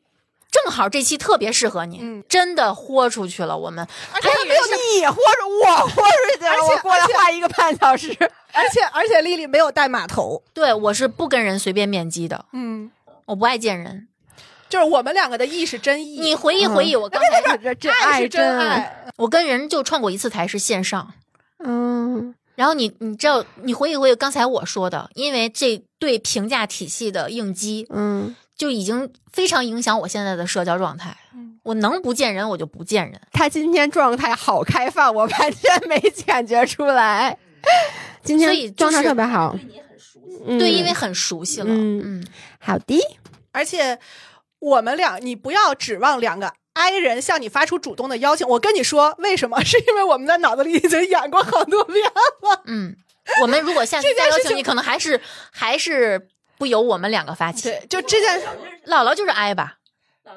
正好这期特别适合你，嗯真的豁出去了。我们而且没有，你豁出我或者而且我过来而且画一个半小时，而且而且丽丽没有带码头，对我是不跟人随便面基的，嗯，我不爱见人。就是我们两个的意是真意，你回忆回忆，我刚才这这爱是真，爱，我跟人就串过一次台是线上。嗯然后你你知道，你回忆回忆刚才我说的，因为这对评价体系的应激，嗯，就已经非常影响我现在的社交状态。嗯我能不见人我就不见人。他今天状态好开放，我完全没感觉出来。今天状态特别好，嗯对，因为很熟悉了。嗯嗯，好的，而且我们俩，你不要指望两个 I 人向你发出主动的邀请。我跟你说，为什么？*laughs* 是因为我们在脑子里已经演过好多遍了。嗯，我们如果下次再邀请你，可能还是还是不由我们两个发起。对，就这件，姥姥就是 I 吧？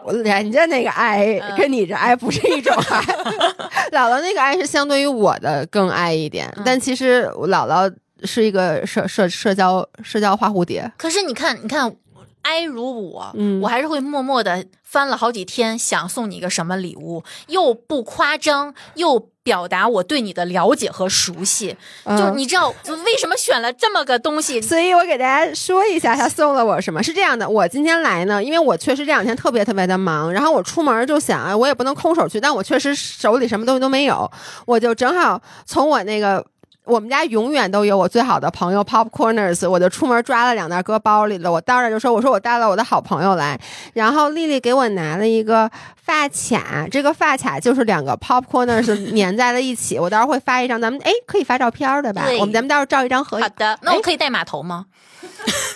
我人家那个爱嗯跟你这爱不是一种爱 *laughs* *laughs* 姥姥那个爱是相对于我的更爱一点，嗯但其实我姥姥是一个社社社交社交花蝴蝶，可是你看，你看。I 如我，嗯我还是会默默的翻了好几天，想送你一个什么礼物，又不夸张，又表达我对你的了解和熟悉。就嗯你知道为什么选了这么个东西？所以我给大家说一下，他送了我什么。是这样的，我今天来呢，因为我确实这两天特别特别的忙，然后我出门就想，啊，我也不能空手去，但我确实手里什么东西都没有，我就正好从我那个我们家永远都有我最好的朋友 Popcorners，我就出门抓了两袋搁包里了。我当着就说：“我说我带了我的好朋友来。”然后丽丽给我拿了一个发卡，这个发卡就是两个 Popcorners *laughs* 粘在了一起。我到时候会发一张，咱们哎可以发照片的吧？我们咱们到时候照一张合影，好的，那我哎可以带码头吗？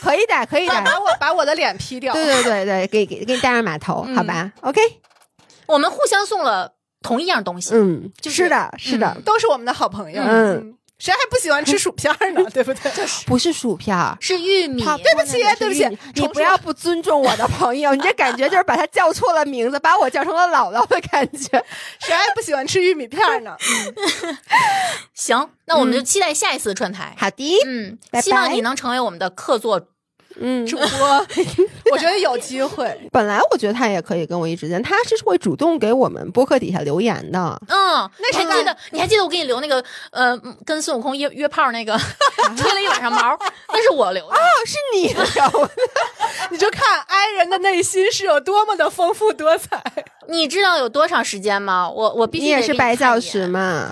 可以的，可以的把。把我把我的脸 P 掉。对对对对，给给给你带上码头，嗯好吧？OK，我们互相送了同一样东西。嗯，就是是的，是的，都是我们的好朋友。嗯嗯，谁还不喜欢吃薯片呢？*laughs* 对不对？就是不是薯片儿。是玉米，对不起对不起你不要不尊重我的朋友，*laughs* 你这感觉就是把他叫错了名字，把我叫成了姥姥的感觉。谁还不喜欢吃玉米片呢？*laughs* 行，那我们就期待下一次的串台。好的，嗯，拜拜希望你能成为我们的客座。嗯，主播，*laughs* 我觉得有机会。本来我觉得他也可以跟我一直见，他是会主动给我们播客底下留言的。嗯，那是你还记得？你还记得我给你留那个呃，跟孙悟空约约炮那个，*laughs* 吹了一晚上毛，那是我留的。啊，是你留的，*laughs* 你就看 i 人的内心是有多么的丰富多彩。你知道有多长时间吗？我我必须你也是白小时嘛？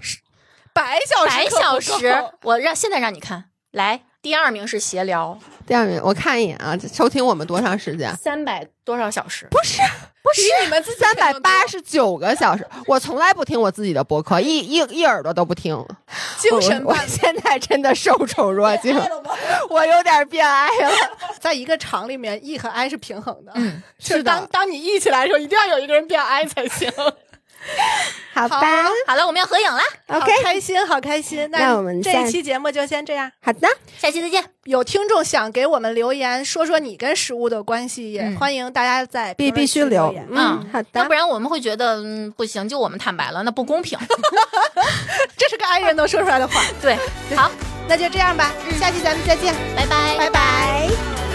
白小时百可不够小时，我让现在让你看。来，第二名是闲聊，第二名，我看一眼啊，收听我们多长时间？三百多少小时？不是，不是你们自己三百八十九个小时。我从来不听我自己的播客，一一一耳朵都不听。精神我我。现在真的受宠若惊，*laughs* 我有点变爱了。在一个场里面，E 和 I 是平衡的。嗯，就是当的当你 E 起来的时候，一定要有一个人变 I 才行。*laughs* 好吧好好了，我们要合影了，，OK，开心，好开心。那我们这下一期节目就先这样。好的，下期再见。有听众想给我们留言，说说你跟食物的关系，也嗯欢迎大家在必评论必须留言。。嗯，好的要不。然我们会觉得，嗯，不行，就我们坦白了，那不公平。*laughs* 这是个爱人能说出来的话。对，好，那就这样吧，下期咱们再见，拜拜，拜拜